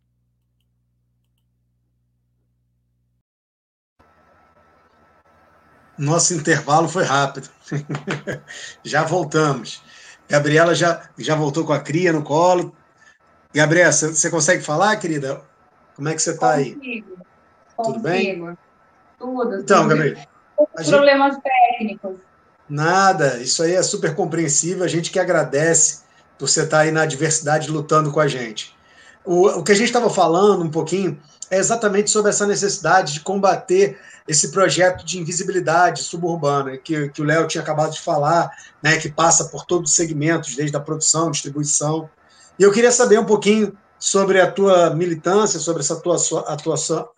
Nosso intervalo foi rápido. já voltamos. Gabriela já, já voltou com a cria no colo. Gabriela, você consegue falar, querida? Como é que você está aí? Tudo bem? Tudo. Então, Gabriela. Problemas gente... técnicos. Nada, isso aí é super compreensível. A gente que agradece por você estar aí na diversidade lutando com a gente. O, o que a gente estava falando um pouquinho é exatamente sobre essa necessidade de combater esse projeto de invisibilidade suburbana que, que o Léo tinha acabado de falar, né, que passa por todos os segmentos, desde a produção, distribuição. E eu queria saber um pouquinho sobre a tua militância, sobre essa atuação,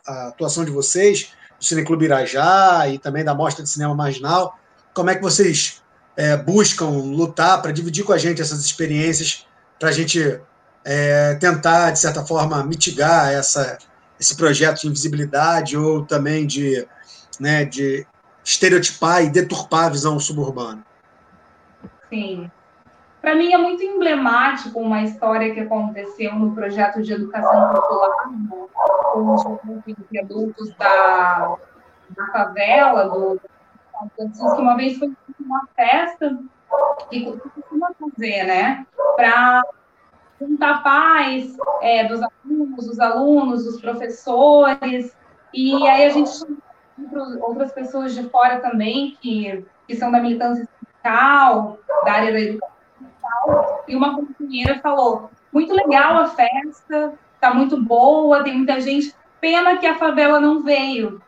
a atuação de vocês, do Cineclube Irajá e também da Mostra de Cinema Marginal, como é que vocês é, buscam lutar para dividir com a gente essas experiências, para a gente é, tentar, de certa forma, mitigar essa, esse projeto de invisibilidade ou também de, né, de estereotipar e deturpar a visão suburbana? Sim. Para mim é muito emblemático uma história que aconteceu no projeto de educação popular com os adultos da, da favela, do que uma vez foi uma festa que costuma fazer, né? Para juntar pais é, dos alunos, dos alunos, professores, e aí a gente chamou outras pessoas de fora também, que, que são da militância sindical, da área da educação. E uma companheira falou, muito legal a festa, tá muito boa, tem muita gente, pena que a favela não veio,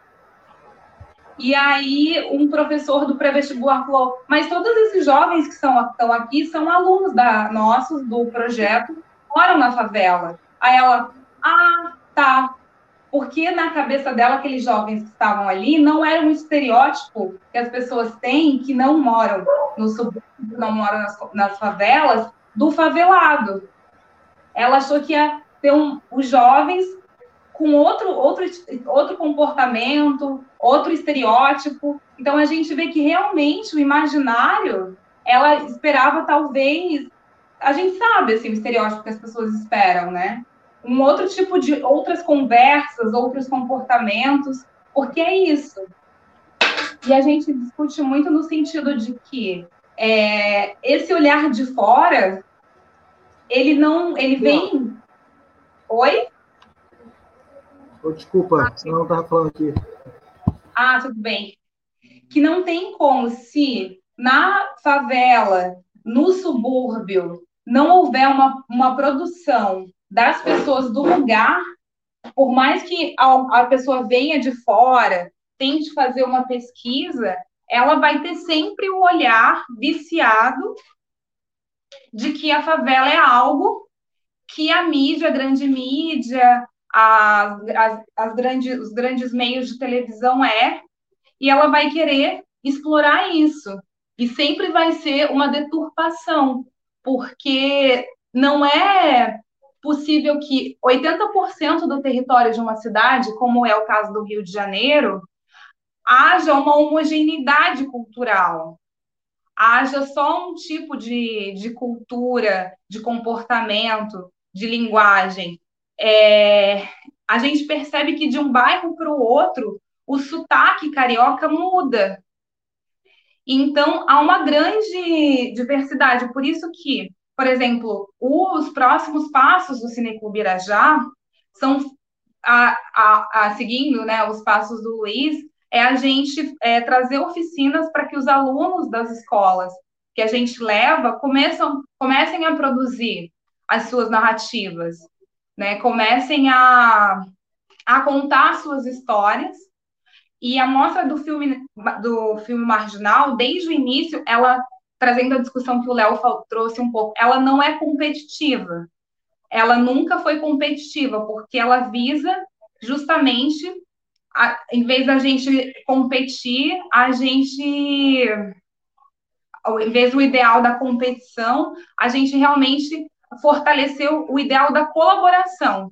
e aí um professor do pré-vestibular falou, mas todos esses jovens que são, estão aqui são alunos da, nossos do projeto, moram na favela. Aí ela, ah, tá. Porque na cabeça dela, aqueles jovens que estavam ali não era um estereótipo que as pessoas têm que não moram no subúrbio, não moram nas, nas favelas, do favelado. Ela achou que ia ter um, os jovens com outro, outro, outro comportamento, outro estereótipo. Então a gente vê que realmente o imaginário, ela esperava talvez, a gente sabe assim, o estereótipo que as pessoas esperam, né? Um outro tipo de outras conversas, outros comportamentos, porque é isso. E a gente discute muito no sentido de que é, esse olhar de fora, ele não, ele vem. Oi? Oh, desculpa, ah, não estava falando aqui. Ah, tudo bem. Que não tem como se na favela, no subúrbio, não houver uma, uma produção das pessoas do lugar, por mais que a, a pessoa venha de fora, tente fazer uma pesquisa, ela vai ter sempre o olhar viciado de que a favela é algo que a mídia, a grande mídia, as, as, grandes, os grandes meios de televisão é, e ela vai querer explorar isso. E sempre vai ser uma deturpação, porque não é possível que 80% do território de uma cidade, como é o caso do Rio de Janeiro, haja uma homogeneidade cultural, haja só um tipo de, de cultura, de comportamento, de linguagem. É, a gente percebe que de um bairro para o outro, o sotaque carioca muda. Então, há uma grande diversidade. Por isso que, por exemplo, os próximos passos do Cineclube Irajá são, a, a, a, seguindo né, os passos do Luiz, é a gente é, trazer oficinas para que os alunos das escolas que a gente leva começam, comecem a produzir as suas narrativas, né? comecem a, a contar suas histórias e a mostra do filme, do filme Marginal, desde o início, ela, trazendo a discussão que o Léo trouxe um pouco, ela não é competitiva. Ela nunca foi competitiva, porque ela visa justamente, a, em vez da gente competir, a gente, em vez do ideal da competição, a gente realmente fortaleceu o ideal da colaboração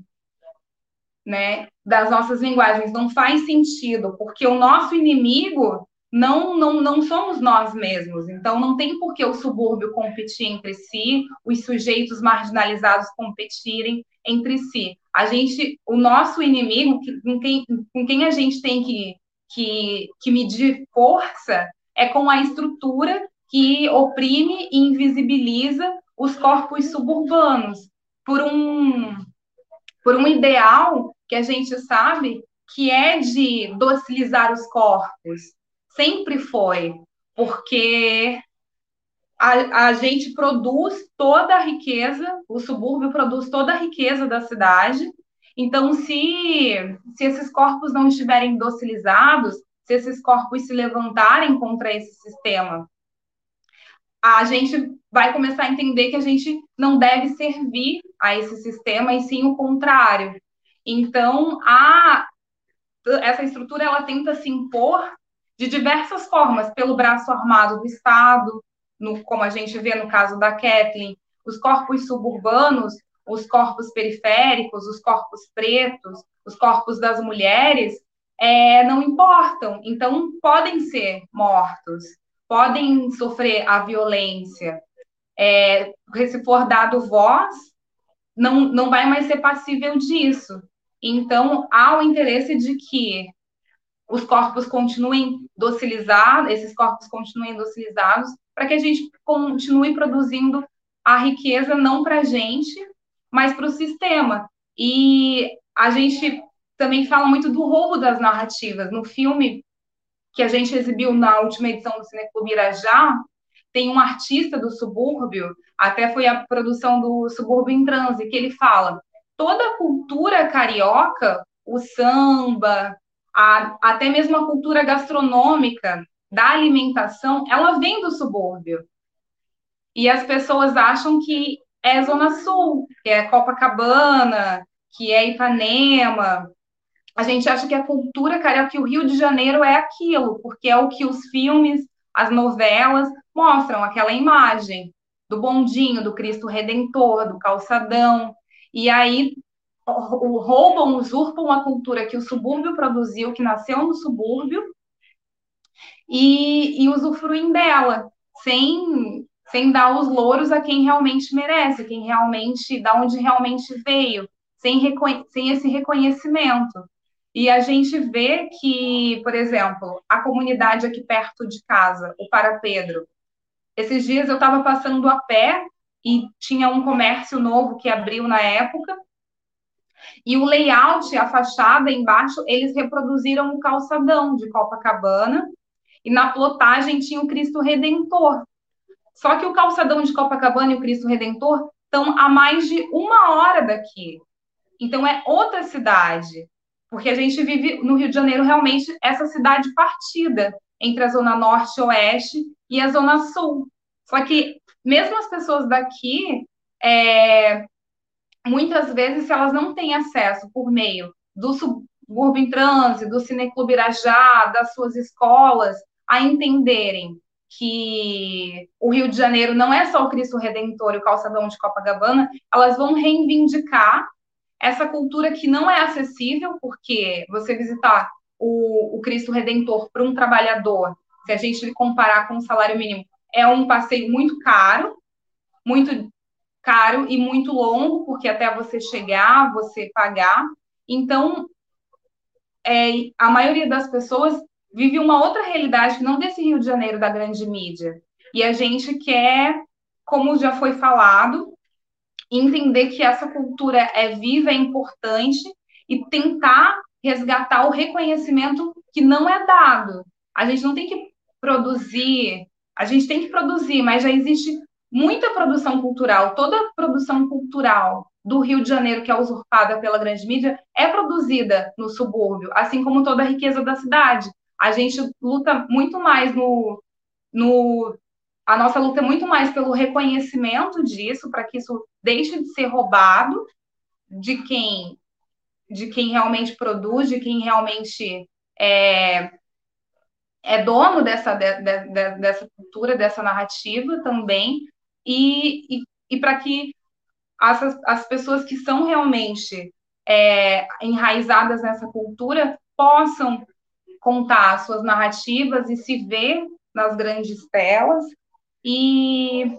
né, das nossas linguagens não faz sentido, porque o nosso inimigo não, não, não somos nós mesmos. Então, não tem por que o subúrbio competir entre si, os sujeitos marginalizados competirem entre si. A gente, o nosso inimigo, com quem, com quem a gente tem que, que, que medir força, é com a estrutura que oprime e invisibiliza os corpos suburbanos por um por um ideal que a gente sabe que é de docilizar os corpos. Sempre foi, porque a, a gente produz toda a riqueza, o subúrbio produz toda a riqueza da cidade. Então, se, se esses corpos não estiverem docilizados, se esses corpos se levantarem contra esse sistema, a gente vai começar a entender que a gente não deve servir a esse sistema, e sim o contrário. Então, a, essa estrutura ela tenta se impor de diversas formas, pelo braço armado do Estado, no, como a gente vê no caso da Kathleen, os corpos suburbanos, os corpos periféricos, os corpos pretos, os corpos das mulheres, é, não importam. Então, podem ser mortos podem sofrer a violência. É, se for dado voz, não, não vai mais ser passível disso. Então, há o interesse de que os corpos continuem docilizados, esses corpos continuem docilizados, para que a gente continue produzindo a riqueza não para a gente, mas para o sistema. E a gente também fala muito do roubo das narrativas. No filme, que a gente exibiu na última edição do Cineclube Irajá, tem um artista do subúrbio, até foi a produção do Subúrbio em Transe, que ele fala: toda a cultura carioca, o samba, a, até mesmo a cultura gastronômica da alimentação, ela vem do subúrbio. E as pessoas acham que é Zona Sul, que é Copacabana, que é Ipanema, a gente acha que a cultura carioca, que o Rio de Janeiro é aquilo, porque é o que os filmes, as novelas mostram, aquela imagem do bondinho, do Cristo Redentor, do calçadão. E aí roubam, usurpam a cultura que o subúrbio produziu, que nasceu no subúrbio, e, e usufruem dela, sem, sem dar os louros a quem realmente merece, quem realmente, da onde realmente veio, sem, sem esse reconhecimento. E a gente vê que, por exemplo, a comunidade aqui perto de casa, o Para Pedro, esses dias eu estava passando a pé e tinha um comércio novo que abriu na época. E o layout, a fachada embaixo, eles reproduziram o calçadão de Copacabana. E na plotagem tinha o Cristo Redentor. Só que o calçadão de Copacabana e o Cristo Redentor estão a mais de uma hora daqui. Então é outra cidade, porque a gente vive no Rio de Janeiro realmente essa cidade partida entre a zona norte e oeste e a zona sul. Só que mesmo as pessoas daqui, é, muitas vezes, se elas não têm acesso por meio do subúrbio em trânsito, do Cineclube Irajá, das suas escolas, a entenderem que o Rio de Janeiro não é só o Cristo Redentor e o calçadão de Copacabana, elas vão reivindicar essa cultura que não é acessível, porque você visitar o, o Cristo Redentor para um trabalhador, se a gente comparar com o salário mínimo, é um passeio muito caro, muito caro e muito longo, porque até você chegar, você pagar. Então, é, a maioria das pessoas vive uma outra realidade que não desse Rio de Janeiro da grande mídia. E a gente quer, como já foi falado, entender que essa cultura é viva, é importante e tentar resgatar o reconhecimento que não é dado. A gente não tem que produzir, a gente tem que produzir, mas já existe muita produção cultural, toda produção cultural do Rio de Janeiro, que é usurpada pela grande mídia, é produzida no subúrbio, assim como toda a riqueza da cidade a gente luta muito mais no, no a nossa luta é muito mais pelo reconhecimento disso, para que isso deixe de ser roubado de quem de quem realmente produz, de quem realmente é, é dono dessa, de, de, dessa cultura, dessa narrativa também, e, e, e para que as, as pessoas que são realmente é, enraizadas nessa cultura possam contar suas narrativas e se ver nas grandes telas. E,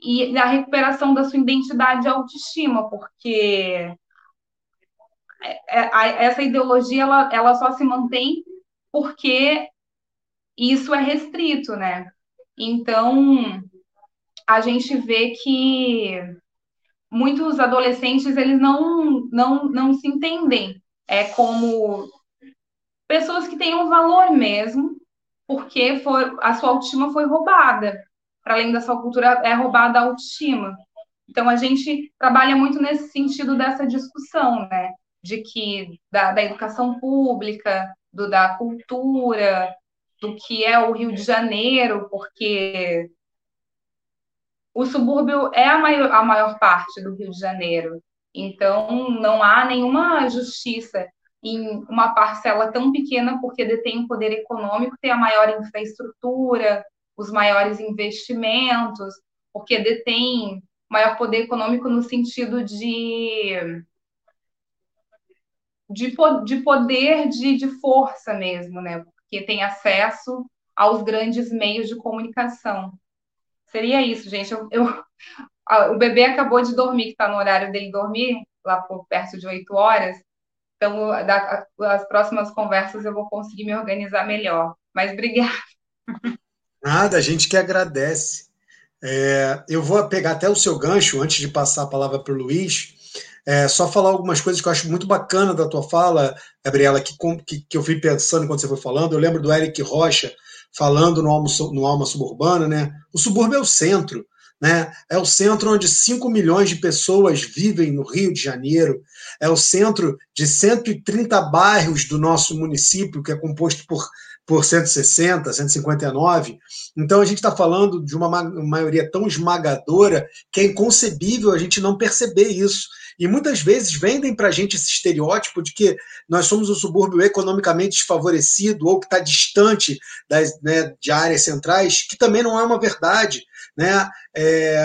e a recuperação da sua identidade e autoestima, porque é, é, essa ideologia ela, ela só se mantém porque isso é restrito, né? Então a gente vê que muitos adolescentes eles não não, não se entendem é como pessoas que tenham valor mesmo, porque foi, a sua autoestima foi roubada. Para além da sua cultura, é roubada a autoestima. Então, a gente trabalha muito nesse sentido dessa discussão, né? De que da, da educação pública, do, da cultura, do que é o Rio de Janeiro, porque o subúrbio é a maior, a maior parte do Rio de Janeiro. Então, não há nenhuma justiça em uma parcela tão pequena, porque detém o poder econômico, tem a maior infraestrutura, os maiores investimentos, porque detém maior poder econômico no sentido de de, de poder de, de força mesmo, né? Porque tem acesso aos grandes meios de comunicação. Seria isso, gente. Eu, eu o bebê acabou de dormir, que está no horário dele dormir, lá por perto de oito horas. Então, da, as próximas conversas eu vou conseguir me organizar melhor. Mas obrigada. Nada, a gente que agradece. É, eu vou pegar até o seu gancho antes de passar a palavra para o Luiz. É, só falar algumas coisas que eu acho muito bacana da tua fala, Gabriela, que, que, que eu fui pensando quando você foi falando. Eu lembro do Eric Rocha falando no Alma, no Alma Suburbana, né? O subúrbio é o centro. Né? É o centro onde 5 milhões de pessoas vivem no Rio de Janeiro, é o centro de 130 bairros do nosso município, que é composto por, por 160, 159. Então a gente está falando de uma maioria tão esmagadora que é inconcebível a gente não perceber isso. E muitas vezes vendem para a gente esse estereótipo de que nós somos um subúrbio economicamente desfavorecido ou que está distante das, né, de áreas centrais, que também não é uma verdade. Né? É,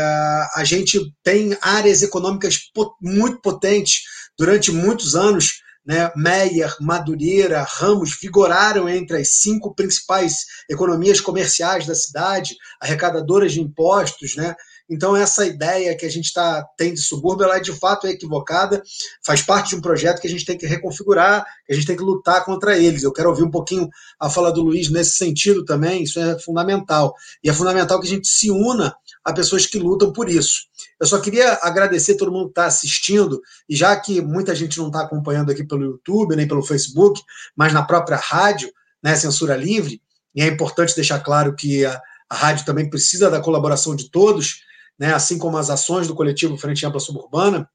a gente tem áreas econômicas muito potentes durante muitos anos. Né? Meyer, Madureira, Ramos vigoraram entre as cinco principais economias comerciais da cidade, arrecadadoras de impostos, né? Então, essa ideia que a gente tá, tem de subúrbio, ela é de fato equivocada, faz parte de um projeto que a gente tem que reconfigurar, que a gente tem que lutar contra eles. Eu quero ouvir um pouquinho a fala do Luiz nesse sentido também, isso é fundamental. E é fundamental que a gente se una a pessoas que lutam por isso. Eu só queria agradecer todo mundo que está assistindo, e já que muita gente não está acompanhando aqui pelo YouTube, nem pelo Facebook, mas na própria rádio, né, Censura Livre, e é importante deixar claro que a, a rádio também precisa da colaboração de todos, né, assim como as ações do coletivo Frente Ampla Suburbana.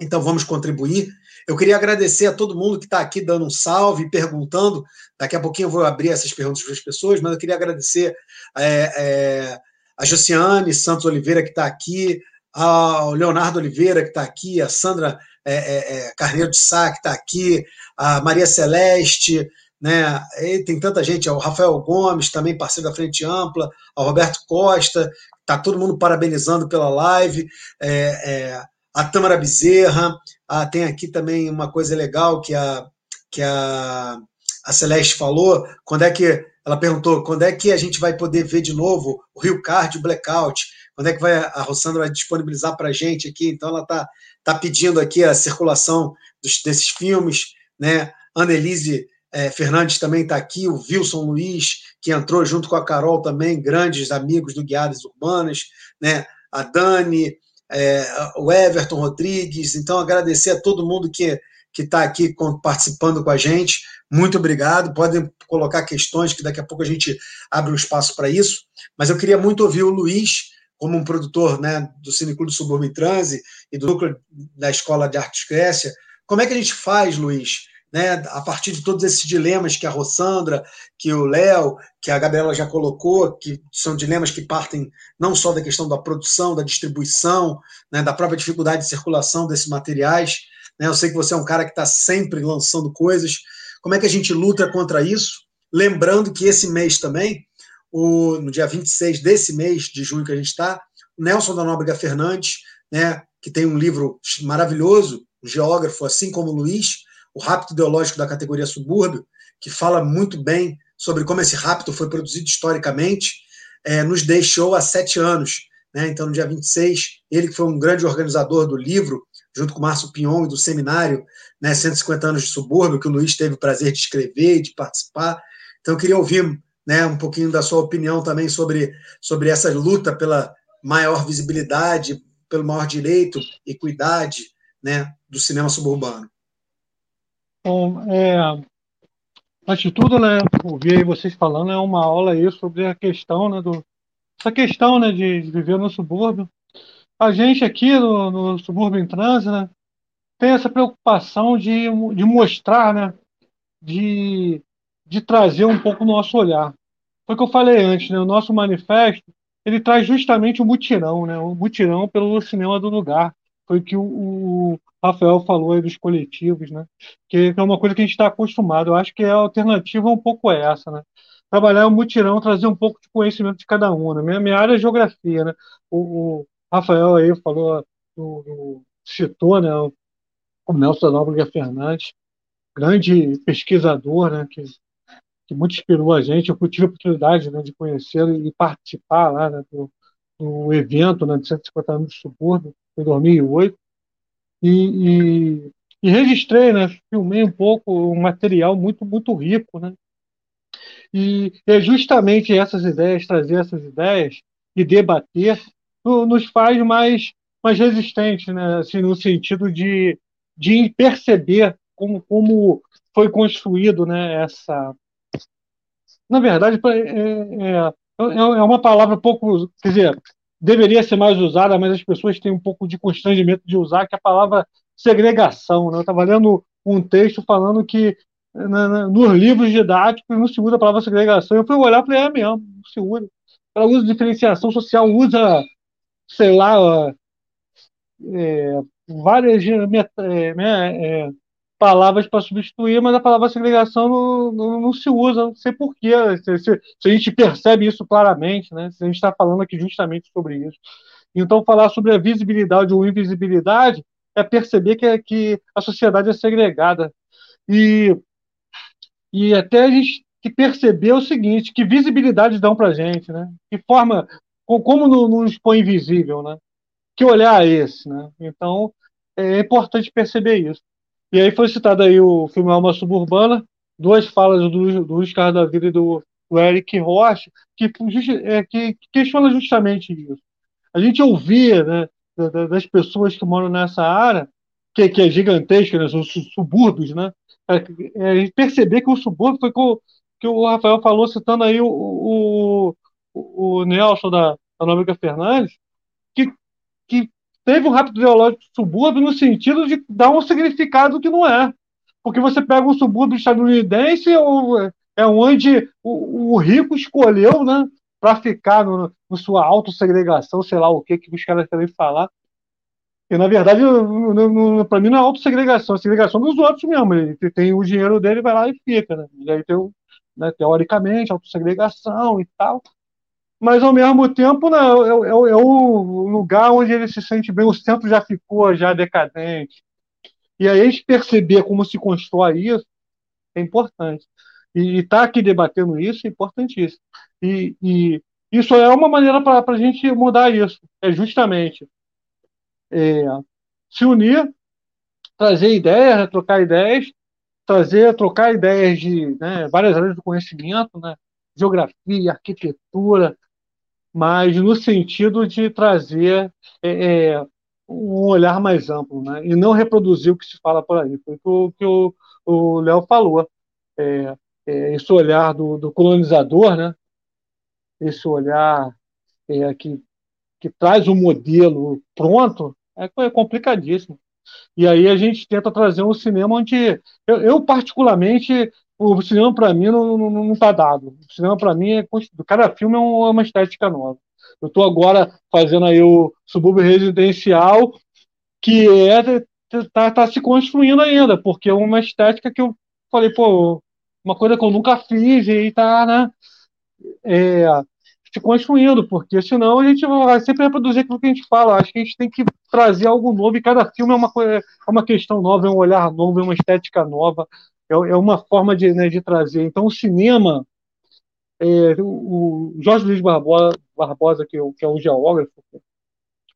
Então, vamos contribuir. Eu queria agradecer a todo mundo que está aqui dando um salve perguntando. Daqui a pouquinho eu vou abrir essas perguntas para as pessoas, mas eu queria agradecer é, é, a Josiane Santos Oliveira, que está aqui, ao Leonardo Oliveira, que está aqui, a Sandra é, é, é, Carneiro de Sá, que está aqui, a Maria Celeste, né? Tem tanta gente, o Rafael Gomes, também parceiro da Frente Ampla, o Roberto Costa, está todo mundo parabenizando pela live, é, é, a Tâmara Bezerra, ah, tem aqui também uma coisa legal que a, que a, a Celeste falou, quando é que ela perguntou quando é que a gente vai poder ver de novo o Rio Card o Blackout, quando é que vai a Rossandra vai disponibilizar para a gente aqui, então ela está tá pedindo aqui a circulação dos, desses filmes, né? Annelise é, Fernandes também está aqui, o Wilson Luiz, que entrou junto com a Carol também, grandes amigos do Guiadas Urbanas, né? a Dani, é, o Everton Rodrigues. Então, agradecer a todo mundo que está aqui participando com a gente. Muito obrigado. Podem colocar questões, que daqui a pouco a gente abre um espaço para isso. Mas eu queria muito ouvir o Luiz, como um produtor né, do Cineclube Suburban Transe e do núcleo da Escola de Artes Grécia. Como é que a gente faz, Luiz, né, a partir de todos esses dilemas que a Rossandra, que o Léo, que a Gabriela já colocou, que são dilemas que partem não só da questão da produção, da distribuição, né, da própria dificuldade de circulação desses materiais. Né, eu sei que você é um cara que está sempre lançando coisas. Como é que a gente luta contra isso? Lembrando que esse mês também, o, no dia 26 desse mês de junho que a gente está, Nelson da Nóbrega Fernandes, né, que tem um livro maravilhoso, um geógrafo, assim como o Luiz, o Rapto Ideológico da categoria Subúrbio, que fala muito bem sobre como esse rapto foi produzido historicamente, é, nos deixou há sete anos. Né? Então, no dia 26, ele que foi um grande organizador do livro, junto com o Márcio Pion e do seminário né, 150 anos de subúrbio, que o Luiz teve o prazer de escrever e de participar. Então, eu queria ouvir né, um pouquinho da sua opinião também sobre, sobre essa luta pela maior visibilidade, pelo maior direito, equidade né, do cinema suburbano. Bom, é, antes de tudo, né, ouvir vocês falando, é uma aula aí sobre a questão, né, do, essa questão, né, de, viver no subúrbio. A gente aqui no, no subúrbio em trânsito, né, tem essa preocupação de, de mostrar, né, de, de trazer um pouco o nosso olhar. Foi o que eu falei antes, né, o nosso manifesto, ele traz justamente o mutirão, né, o mutirão pelo cinema do lugar. Foi o que o, Rafael falou aí dos coletivos, né? Que é uma coisa que a gente está acostumado. Eu acho que a alternativa é um pouco essa, né? Trabalhar o mutirão, trazer um pouco de conhecimento de cada um. Né? Minha, minha área é geografia, né? O, o Rafael aí falou, do, do, citou, né? O, o Nelson Nóbrega Fernandes, grande pesquisador, né? Que, que muito inspirou a gente. Eu tive a oportunidade né, de conhecê-lo e participar lá né, do, do evento né, de 150 anos de subúrbio, em 2008 e, e, e, registrei, né, filmei um pouco um material muito, muito rico, né? E é justamente essas ideias, trazer essas ideias e debater, nos faz mais, mais resistentes, né? Assim, no sentido de, de perceber como, como foi construído né, essa. Na verdade, é, é, é, é uma palavra pouco. Quer dizer, deveria ser mais usada, mas as pessoas têm um pouco de constrangimento de usar, que é a palavra segregação. Né? Eu estava lendo um texto falando que nos livros didáticos não se usa a palavra segregação. Eu fui olhar e falei, é mesmo, não se usa. Ela usa diferenciação social, usa, sei lá, é, várias é, né, é, palavras para substituir, mas a palavra segregação não, não, não se usa, não sei porquê. Se, se, se, a gente percebe isso claramente, né? se a gente está falando aqui justamente sobre isso. Então, falar sobre a visibilidade ou invisibilidade é perceber que, que a sociedade é segregada. E, e até a gente que perceber o seguinte, que visibilidade dão para a gente, né? Que forma, como nos põe invisível, né? Que olhar é esse, né? Então, é importante perceber isso. E aí foi citado aí o filme Alma Suburbana, duas falas do, do Luiz Carlos da Vida e do, do Eric Rocha, que, é, que, que questiona justamente isso. A gente ouvia né, das pessoas que moram nessa área, que, que é gigantesca, né, os subúrbios, né? É, é, perceber que o subúrbio foi com, que o Rafael falou, citando aí o, o, o, o Nelson da, da Nóbrega Fernandes, que, que teve um rápido ideológico subúrbio no sentido de dar um significado que não é. Porque você pega um subúrbio estadunidense, é onde o, o rico escolheu né, para ficar no, no sua autossegregação, sei lá o que, que os caras querem falar. E, na verdade, para mim não é autossegregação, é segregação dos outros mesmo. Ele tem o dinheiro dele, vai lá e fica. Né? E aí tem, né, teoricamente, autossegregação e tal. Mas, ao mesmo tempo, né, é, é, é, o lugar onde ele se sente bem. O centro já ficou já decadente. E aí a gente perceber como se constrói isso é importante. E estar tá aqui debatendo isso é importantíssimo. E, e isso é uma maneira para a gente mudar isso. É justamente é, se unir, trazer ideias, trocar ideias, trazer, trocar ideias de né, várias áreas do conhecimento, né, geografia, arquitetura, mas no sentido de trazer é, é um olhar mais amplo, né, e não reproduzir o que se fala por aí. Foi o que o Léo falou. É, é, esse olhar do, do, colonizador, né, esse olhar é, que, que traz um modelo pronto, é, é complicadíssimo. E aí a gente tenta trazer um cinema onde eu, eu particularmente o cinema para mim não, não, não tá dado. O cinema para mim é cada filme é, é uma estética nova. Eu estou agora fazendo aí o subúrbio residencial que é tá, tá se construindo ainda, porque é uma estética que eu falei, pô, uma coisa que eu nunca fiz e tá, né? É, se construindo, porque senão a gente vai sempre reproduzir aquilo que a gente fala. Acho que a gente tem que trazer algo novo e cada filme é uma, é uma questão nova, é um olhar novo, é uma estética nova, é, é uma forma de, né, de trazer. Então, o cinema, é, o, Jorge Luiz Barbosa, que, que é um geógrafo, é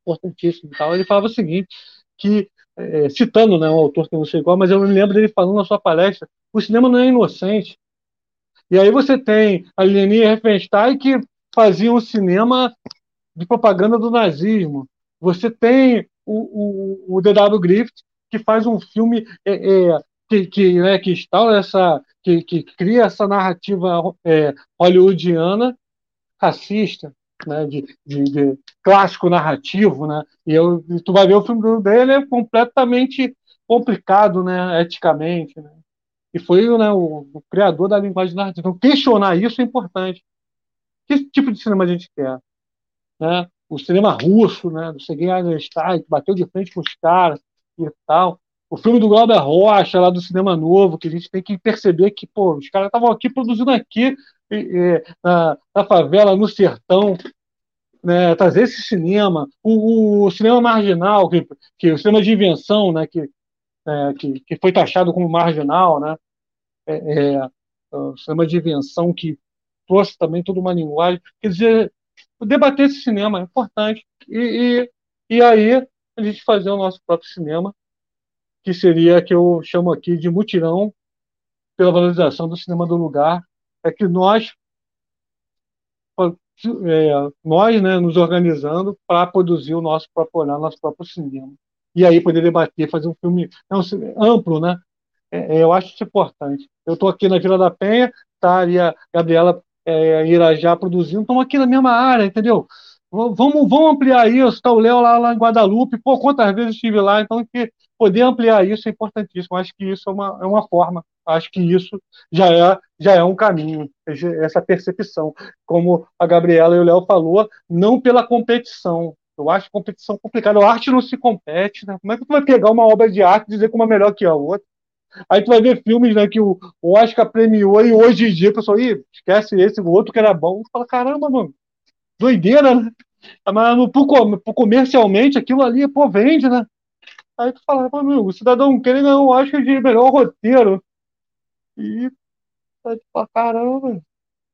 importantíssimo e tal, ele falava o seguinte, que, é, citando né, um autor que eu não sei qual, mas eu me lembro dele falando na sua palestra, o cinema não é inocente. E aí você tem a Leni Riefenstahl que faziam cinema de propaganda do nazismo. Você tem o, o, o D.W. Griffith, que faz um filme é, é, que, que, né, que instala essa, que, que cria essa narrativa é, hollywoodiana racista, né, de, de, de, clássico narrativo, né? E eu, tu vai ver o filme dele é completamente complicado, né, eticamente, né? E foi né, o, o criador da linguagem narrativa. Então, questionar isso é importante. Que tipo de cinema a gente quer? Né? O cinema russo, né? do Sergei Eisenstein, que bateu de frente com os caras e tal. O filme do Glauber Rocha, lá do Cinema Novo, que a gente tem que perceber que, pô, os caras estavam aqui produzindo aqui na, na, favela, no sertão, né, trazer esse cinema, o, o, cinema marginal, que, que o cinema de invenção, né, que, é, que, que foi taxado como marginal, né, é, é, o cinema de invenção que trouxe também toda uma linguagem. Quer dizer, debater esse cinema é importante. E, e, e aí a gente fazer o nosso próprio cinema, que seria que eu chamo aqui de mutirão pela valorização do cinema do lugar. É que nós é, nós né, nos organizando para produzir o nosso próprio olhar, nosso próprio cinema. E aí poder debater, fazer um filme não, amplo, né? É, é, eu acho isso importante. Eu estou aqui na Vila da Penha, tá ali a Gabriela é, Irajá produzindo, estão aqui na mesma área, entendeu? Vamos, vamos ampliar isso, está o Léo lá, lá em Guadalupe, pô, quantas vezes estive lá, então que poder ampliar isso é importantíssimo, acho que isso é uma, é uma forma, acho que isso já é, já é um caminho, essa percepção, como a Gabriela e o Léo falou, não pela competição, eu acho competição complicada, a arte não se compete, né? como é que tu vai pegar uma obra de arte e dizer que uma é melhor que a outra? Aí tu vai ver filmes né, que o, Oscar premiou e hoje em dia o pessoal, esquece esse, o outro que era bom. Tu fala, caramba, mano, doideira, né? Mas no, comercialmente aquilo ali, pô, vende, né? Aí tu fala, mano, o cidadão querendo ganhar o Oscar de melhor roteiro. E aí tu fala, caramba,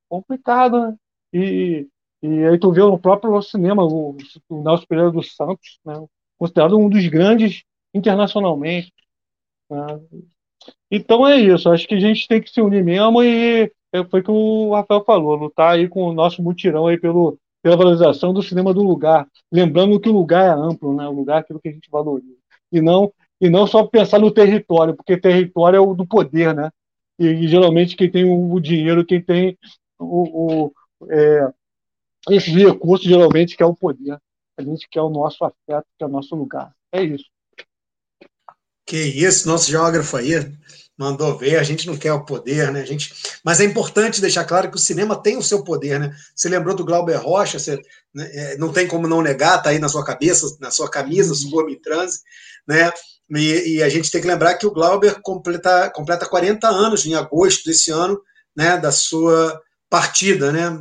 complicado, né? E, e aí tu vê no próprio cinema o, o Nelson Pereira dos Santos, né? considerado um dos grandes internacionalmente. Né? Então é isso, acho que a gente tem que se unir mesmo e é, foi o que o Rafael falou, lutar aí com o nosso mutirão aí pelo, pela valorização do cinema do lugar, lembrando que o lugar é amplo, né? O lugar é aquilo que a gente valoriza. E não e não só pensar no território, porque território é o do poder, né? E, e geralmente quem tem o, dinheiro, quem tem o, o, é, esses recursos geralmente quer o poder, a gente quer o nosso afeto, que é o nosso lugar. É isso. Que isso, nosso geógrafo aí mandou ver, a gente não quer o poder, né? A gente... Mas é importante deixar claro que o cinema tem o seu poder, né? Você lembrou do Glauber Rocha, você né, é, não tem como não negar, tá aí na sua cabeça, na sua camisa, Subome Transe, né? E, e, a gente tem que lembrar que o Glauber completa, completa 40 anos em agosto desse ano, né? Da sua partida, né?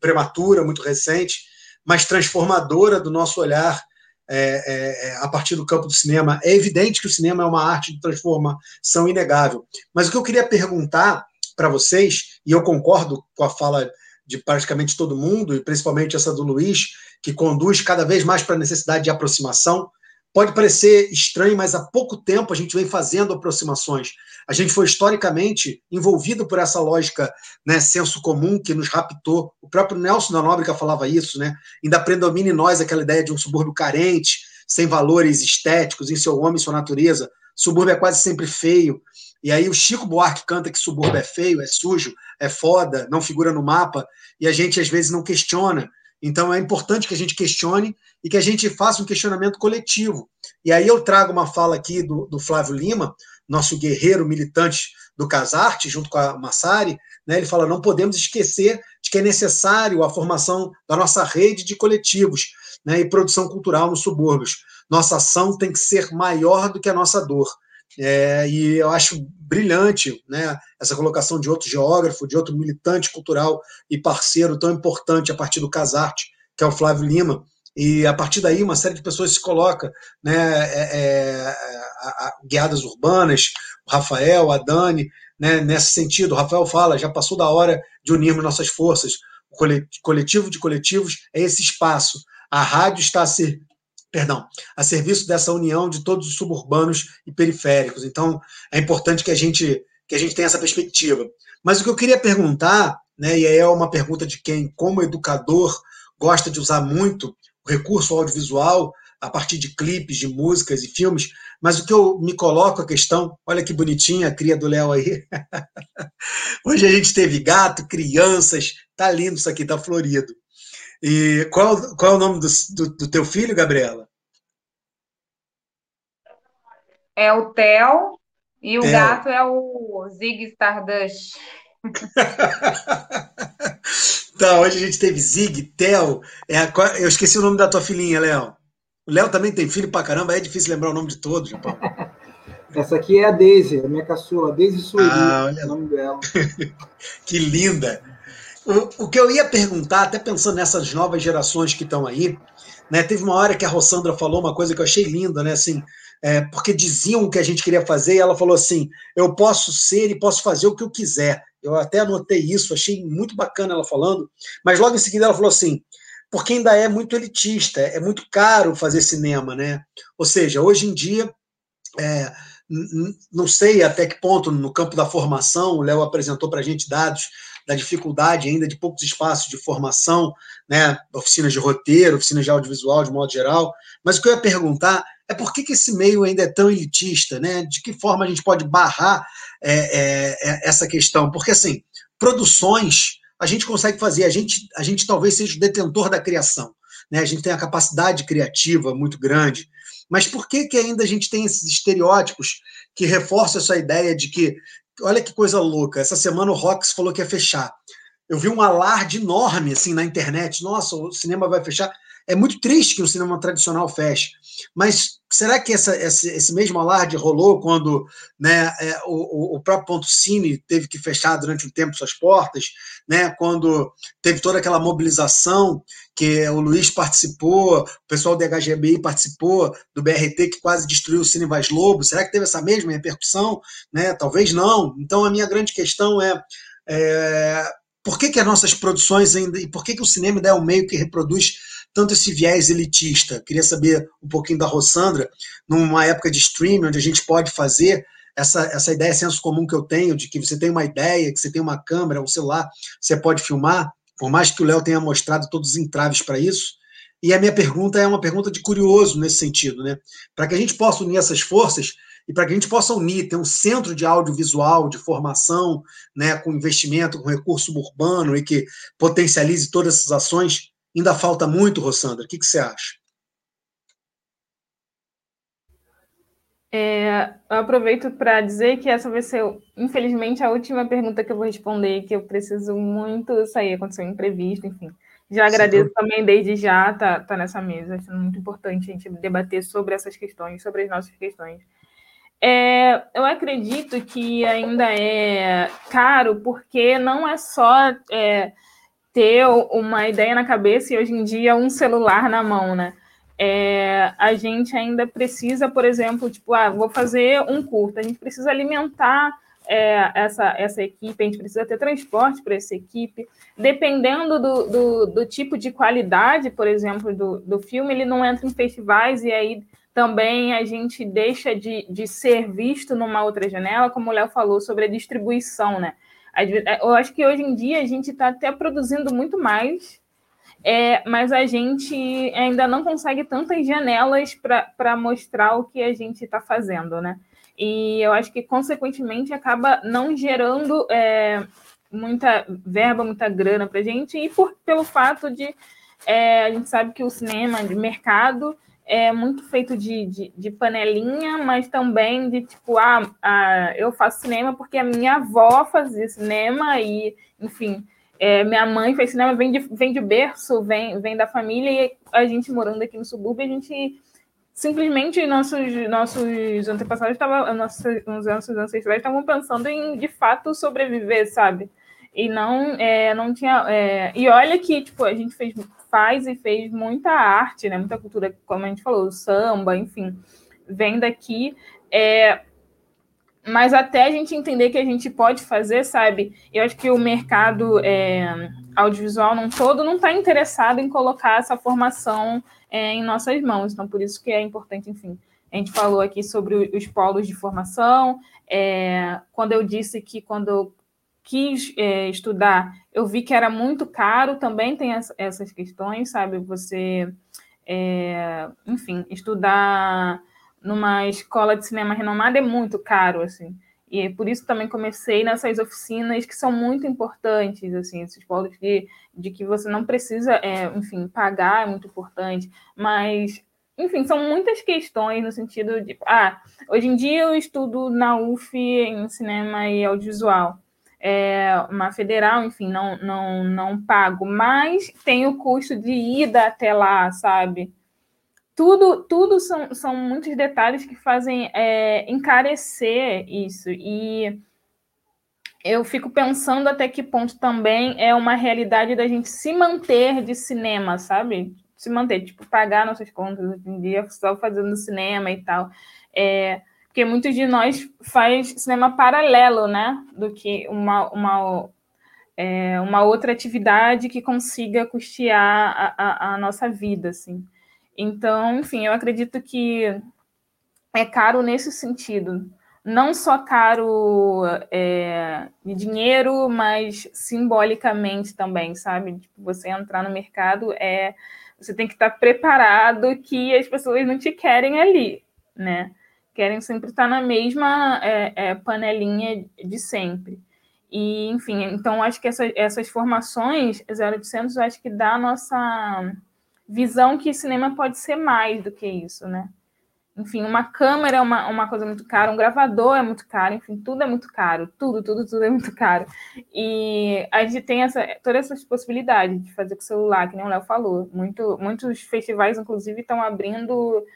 Prematura, muito recente, mas transformadora do nosso olhar é, é, é, a partir do campo do cinema. É evidente que o cinema é uma arte de transformação inegável. Mas o que eu queria perguntar para vocês, e eu concordo com a fala de praticamente todo mundo, e principalmente essa do Luiz, que conduz cada vez mais para a necessidade de aproximação, Pode parecer estranho, mas há pouco tempo a gente vem fazendo aproximações. A gente foi historicamente envolvido por essa lógica, né, senso comum que nos raptou. O próprio Nelson da Nóbrega falava isso, né? Ainda predomina em nós aquela ideia de um subúrbio carente, sem valores estéticos em seu homem e sua natureza. Subúrbio é quase sempre feio. E aí o Chico Buarque canta que subúrbio é feio, é sujo, é foda, não figura no mapa, e a gente às vezes não questiona. Então é importante que a gente questione e que a gente faça um questionamento coletivo. E aí eu trago uma fala aqui do, do Flávio Lima, nosso guerreiro militante do Casarte, junto com a Massari, né, ele fala: não podemos esquecer de que é necessário a formação da nossa rede de coletivos né, e produção cultural nos subúrbios. Nossa ação tem que ser maior do que a nossa dor. É, e eu acho brilhante né, essa colocação de outro geógrafo, de outro militante cultural e parceiro tão importante a partir do Casarte, que é o Flávio Lima. E a partir daí, uma série de pessoas se coloca, né, é, é, a, a, guiadas urbanas, o Rafael, a Dani, né, nesse sentido. O Rafael fala: já passou da hora de unirmos nossas forças. O coletivo de coletivos é esse espaço. A rádio está a ser perdão, a serviço dessa união de todos os suburbanos e periféricos. Então, é importante que a gente que a gente tenha essa perspectiva. Mas o que eu queria perguntar, né, e aí é uma pergunta de quem, como educador, gosta de usar muito o recurso audiovisual a partir de clipes, de músicas e filmes, mas o que eu me coloco a questão, olha que bonitinha a cria do Léo aí. Hoje a gente teve gato, crianças, tá lindo isso aqui, tá florido. E qual, qual é o nome do, do, do teu filho, Gabriela? É o Theo e o Theo. gato é o Zig Stardust. tá, hoje a gente teve Zig, Theo. É a, eu esqueci o nome da tua filhinha, Léo. O Léo também tem filho pra caramba, é difícil lembrar o nome de todos, Japão. Essa aqui é a Daisy, a minha caçula, Daisy Sueli, ah, olha... o nome dela. que linda! O, o que eu ia perguntar, até pensando nessas novas gerações que estão aí, né, teve uma hora que a Rossandra falou uma coisa que eu achei linda, né? Assim, é, porque diziam o que a gente queria fazer, e ela falou assim: eu posso ser e posso fazer o que eu quiser. Eu até anotei isso, achei muito bacana ela falando, mas logo em seguida ela falou assim: porque ainda é muito elitista, é muito caro fazer cinema, né? Ou seja, hoje em dia, é, não sei até que ponto no campo da formação, o Léo apresentou para a gente dados da dificuldade ainda de poucos espaços de formação, né, oficinas de roteiro, oficinas de audiovisual de modo geral. Mas o que eu ia perguntar é por que, que esse meio ainda é tão elitista, né? De que forma a gente pode barrar é, é, é, essa questão? Porque assim, produções a gente consegue fazer, a gente, a gente talvez seja o detentor da criação, né? A gente tem a capacidade criativa muito grande. Mas por que, que ainda a gente tem esses estereótipos que reforçam essa ideia de que olha que coisa louca. Essa semana o Rox falou que ia fechar. Eu vi um alarde enorme assim na internet. Nossa, o cinema vai fechar. É muito triste que o cinema tradicional feche. Mas será que essa, esse, esse, mesmo alarde rolou quando né, é, o, o, próprio Ponto Cine teve que fechar durante um tempo suas portas? Né, quando teve toda aquela mobilização que o Luiz participou, o pessoal do HGBI participou, do BRT que quase destruiu o Cine Vaz Lobo. Será que teve essa mesma repercussão? Né? Talvez não. Então a minha grande questão é, é por que, que as nossas produções ainda. E por que, que o cinema ainda é o meio que reproduz tanto esse viés elitista. Queria saber um pouquinho da Rossandra, numa época de streaming, onde a gente pode fazer essa, essa ideia senso comum que eu tenho, de que você tem uma ideia, que você tem uma câmera, um celular, você pode filmar, por mais que o Léo tenha mostrado todos os entraves para isso. E a minha pergunta é uma pergunta de curioso nesse sentido, né? Para que a gente possa unir essas forças, e para que a gente possa unir, ter um centro de audiovisual, de formação, né, com investimento, com recurso urbano e que potencialize todas essas ações, ainda falta muito, Rossandra. O que, que você acha? É, eu aproveito para dizer que essa vai ser, infelizmente, a última pergunta que eu vou responder, que eu preciso muito sair, aconteceu um imprevisto, enfim. Já agradeço Sim. também desde já estar tá, tá nessa mesa, acho muito importante a gente debater sobre essas questões, sobre as nossas questões. É, eu acredito que ainda é caro, porque não é só é, ter uma ideia na cabeça e hoje em dia um celular na mão, né? é, a gente ainda precisa, por exemplo, tipo, ah, vou fazer um curso, a gente precisa alimentar é, essa, essa equipe, a gente precisa ter transporte para essa equipe. Dependendo do, do, do, tipo de qualidade, por exemplo, do, do filme, ele não entra em festivais e aí também a gente deixa de, de ser visto numa outra janela, como o Léo falou, sobre a distribuição, né? Eu acho que hoje em dia a gente está até produzindo muito mais é, mas a gente ainda não consegue tantas janelas para mostrar o que a gente está fazendo, né? E eu acho que, consequentemente, acaba não gerando é, muita verba, muita grana para a gente, e por, pelo fato de é, a gente sabe que o cinema de mercado é muito feito de, de, de, panelinha, mas também de tipo, ah, ah, eu faço cinema porque a minha avó fazia cinema e, enfim, é, minha mãe fez cinema, vem de, vem de berço, vem, vem da família, e a gente morando aqui no subúrbio, a gente simplesmente nossos, nossos antepassados estavam, nossos, nossos ancestrais estavam pensando em de fato sobreviver, sabe? E não, é, não tinha. É, e olha que tipo, a gente fez, faz e fez muita arte, né? Muita cultura, como a gente falou, samba, enfim, vem daqui. É, mas até a gente entender que a gente pode fazer, sabe? Eu acho que o mercado é, audiovisual não todo não está interessado em colocar essa formação é, em nossas mãos. Então, por isso que é importante, enfim. A gente falou aqui sobre os polos de formação. É, quando eu disse que quando eu quis é, estudar, eu vi que era muito caro, também tem essas questões, sabe? Você, é, enfim, estudar numa escola de cinema renomada é muito caro, assim. E é por isso também comecei nessas oficinas que são muito importantes, assim, esses polos de, de que você não precisa, é, enfim, pagar é muito importante, mas, enfim, são muitas questões no sentido de, ah, hoje em dia eu estudo na UF em cinema e audiovisual, é uma federal, enfim, não, não, não pago, mas tem o custo de ida até lá, sabe? tudo, tudo são, são muitos detalhes que fazem é, encarecer isso. E eu fico pensando até que ponto também é uma realidade da gente se manter de cinema, sabe? Se manter, tipo, pagar nossas contas hoje em dia, só fazendo cinema e tal. É, porque muitos de nós faz cinema paralelo, né? Do que uma, uma, é, uma outra atividade que consiga custear a, a, a nossa vida, assim. Então, enfim, eu acredito que é caro nesse sentido. Não só caro é, de dinheiro, mas simbolicamente também, sabe? Tipo, você entrar no mercado é. Você tem que estar preparado que as pessoas não te querem ali, né? Querem sempre estar na mesma é, é, panelinha de sempre. E, enfim, então acho que essa, essas formações 0800, eu acho que dá a nossa visão que cinema pode ser mais do que isso, né? Enfim, uma câmera é uma, uma coisa muito cara, um gravador é muito caro, enfim, tudo é muito caro, tudo, tudo, tudo é muito caro. E a gente tem essa, todas essas possibilidades de fazer com o celular, que nem o Léo falou. Muito, muitos festivais, inclusive, estão abrindo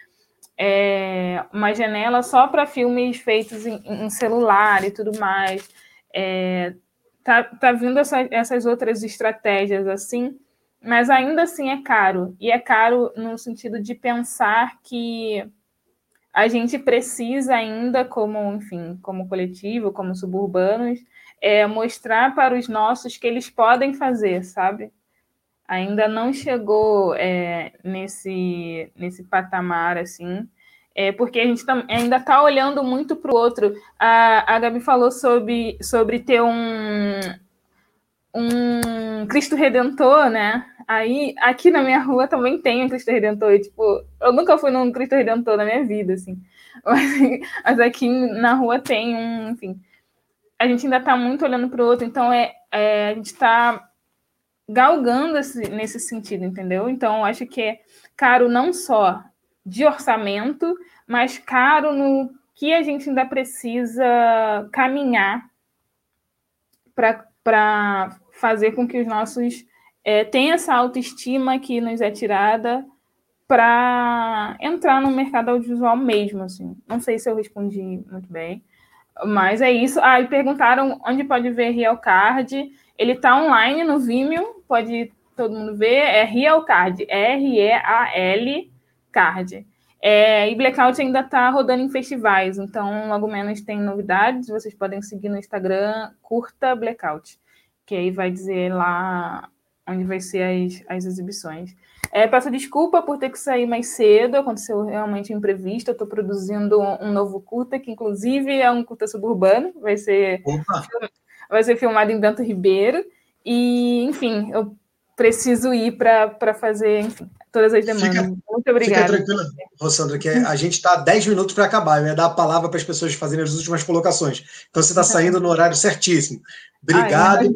é, uma janela só para filmes feitos em, em, celular e tudo mais. É, tá, tá vindo essa, essas outras estratégias assim mas ainda assim é caro. E é caro no sentido de pensar que a gente precisa ainda, como, enfim, como coletivo, como suburbanos, é, mostrar para os nossos que eles podem fazer, sabe? Ainda não chegou é, nesse, nesse patamar, assim, é, porque a gente tá, ainda está olhando muito para o outro. A, a Gabi falou sobre, sobre ter um, um Cristo Redentor, né? Aí, aqui na minha rua também tem um Cristo Redentor. E, tipo, eu nunca fui num Cristo Redentor na minha vida, assim. Mas, mas aqui na rua tem um, enfim. A gente ainda está muito olhando para o outro, então é, é a gente está galgando esse, nesse sentido, entendeu? Então, acho que é caro não só de orçamento, mas caro no que a gente ainda precisa caminhar para fazer com que os nossos é, tenham essa autoestima que nos é tirada para entrar no mercado audiovisual mesmo, assim. Não sei se eu respondi muito bem, mas é isso. Ah, e perguntaram onde pode ver Real Card. Ele está online no Vimeo, pode todo mundo ver. É Real Card, R-E-A-L Card. É, e Blackout ainda está rodando em festivais, então logo menos tem novidades. Vocês podem seguir no Instagram, curta Blackout, que aí vai dizer lá onde vai ser as, as exibições. É, peço desculpa por ter que sair mais cedo, aconteceu realmente um imprevisto. Eu estou produzindo um, um, novo curta, que inclusive é um curta suburbano, vai ser, vai ser filmado em Bento Ribeiro. E, enfim, eu preciso ir para fazer enfim, todas as demandas. Fica, Muito obrigada. Fica tranquila, Rossandra, que a gente está 10 minutos para acabar. Eu ia dar a palavra para as pessoas fazerem as últimas colocações. Então você está saindo no horário certíssimo. Obrigado. Ai,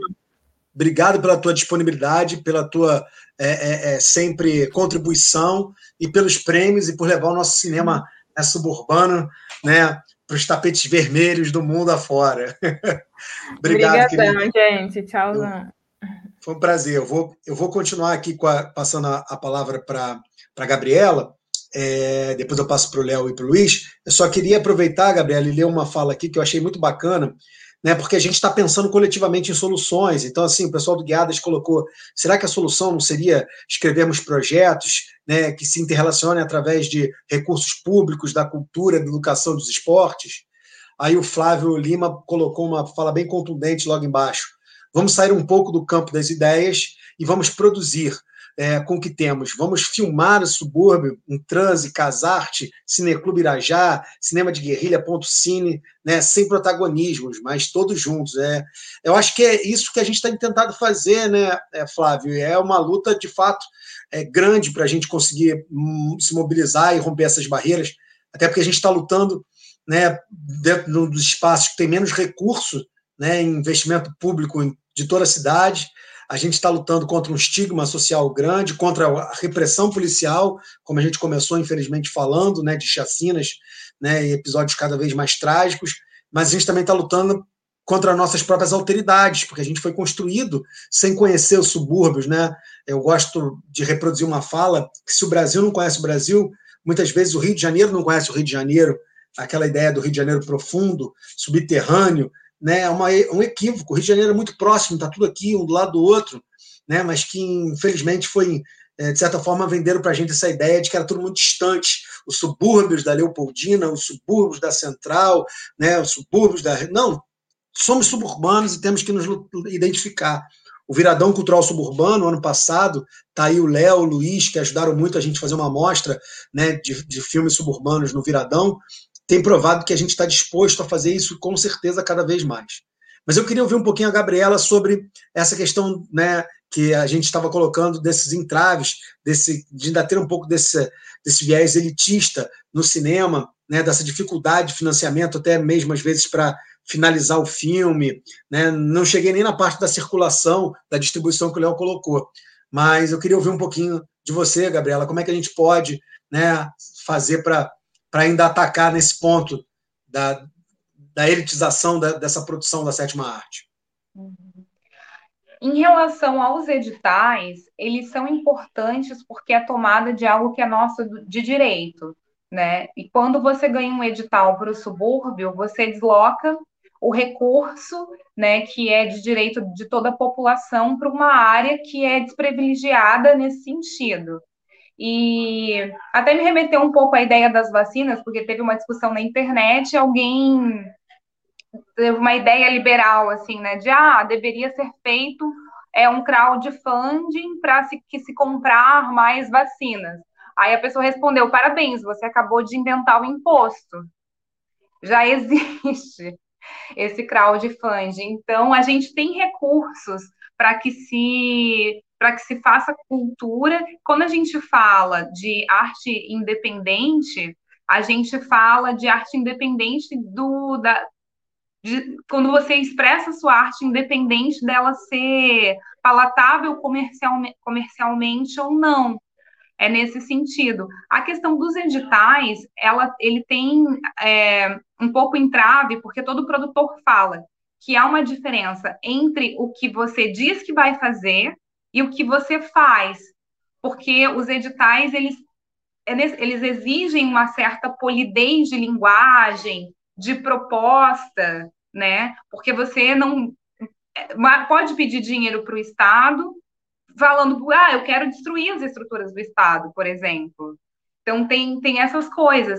obrigado pela tua disponibilidade, pela tua é, é, é, sempre contribuição e pelos prêmios e por levar o nosso cinema né, suburbano né, para os tapetes vermelhos do mundo afora. Obrigado, Obrigadão, gente. Tchau. Foi um prazer. Eu vou, eu vou continuar aqui a, passando a, a palavra para a Gabriela. É, depois eu passo para o Léo e para o Luiz. Eu só queria aproveitar, Gabriela, e ler uma fala aqui que eu achei muito bacana, né, porque a gente está pensando coletivamente em soluções. Então, assim, o pessoal do Guiadas colocou: será que a solução não seria escrevermos projetos né, que se interrelacionem através de recursos públicos, da cultura, da educação, dos esportes? Aí o Flávio Lima colocou uma fala bem contundente logo embaixo. Vamos sair um pouco do campo das ideias e vamos produzir é, com o que temos. Vamos filmar o subúrbio, um transe, casarte, Cineclube Irajá, Cinema de Guerrilha, ponto cine, né, sem protagonismos, mas todos juntos. É, eu acho que é isso que a gente está tentando fazer, né, é, Flávio? É uma luta, de fato, é, grande para a gente conseguir hum, se mobilizar e romper essas barreiras, até porque a gente está lutando né, dentro dos espaços que tem menos recurso, né, investimento público de toda a cidade. A gente está lutando contra um estigma social grande, contra a repressão policial, como a gente começou, infelizmente, falando, né, de chacinas né, e episódios cada vez mais trágicos, mas a gente também está lutando contra nossas próprias alteridades, porque a gente foi construído sem conhecer os subúrbios. Né? Eu gosto de reproduzir uma fala que se o Brasil não conhece o Brasil, muitas vezes o Rio de Janeiro não conhece o Rio de Janeiro, aquela ideia do Rio de Janeiro profundo, subterrâneo, né, uma, um equívoco. O Rio de Janeiro é muito próximo, está tudo aqui, um do lado do outro, né, mas que, infelizmente, foi, é, de certa forma, venderam para a gente essa ideia de que era tudo muito distante. Os subúrbios da Leopoldina, os subúrbios da Central, né, os subúrbios da. Não, somos suburbanos e temos que nos identificar. O Viradão Cultural Suburbano, ano passado, tá aí o Léo, o Luiz, que ajudaram muito a gente fazer uma amostra né, de, de filmes suburbanos no Viradão tem provado que a gente está disposto a fazer isso com certeza cada vez mais. Mas eu queria ouvir um pouquinho a Gabriela sobre essa questão né, que a gente estava colocando desses entraves, desse, de ainda ter um pouco desse, desse viés elitista no cinema, né, dessa dificuldade de financiamento, até mesmo às vezes para finalizar o filme. Né? Não cheguei nem na parte da circulação, da distribuição que o Léo colocou. Mas eu queria ouvir um pouquinho de você, Gabriela, como é que a gente pode né, fazer para para ainda atacar nesse ponto da, da elitização da, dessa produção da sétima arte. Em relação aos editais, eles são importantes porque é tomada de algo que é nosso de direito, né? E quando você ganha um edital para o subúrbio, você desloca o recurso, né, que é de direito de toda a população para uma área que é desprivilegiada nesse sentido. E até me remeteu um pouco à ideia das vacinas, porque teve uma discussão na internet, alguém teve uma ideia liberal, assim, né, de, ah, deveria ser feito é, um crowdfunding para se, que se comprar mais vacinas. Aí a pessoa respondeu, parabéns, você acabou de inventar o imposto. Já existe esse crowdfunding. Então, a gente tem recursos para que se para que se faça cultura. Quando a gente fala de arte independente, a gente fala de arte independente do da, de, quando você expressa sua arte independente dela ser palatável comercialmente, comercialmente ou não. É nesse sentido. A questão dos editais, ela, ele tem é, um pouco entrave, porque todo produtor fala que há uma diferença entre o que você diz que vai fazer e o que você faz, porque os editais eles eles exigem uma certa polidez de linguagem, de proposta, né? Porque você não pode pedir dinheiro para o Estado falando, ah, eu quero destruir as estruturas do Estado, por exemplo. Então tem, tem essas coisas.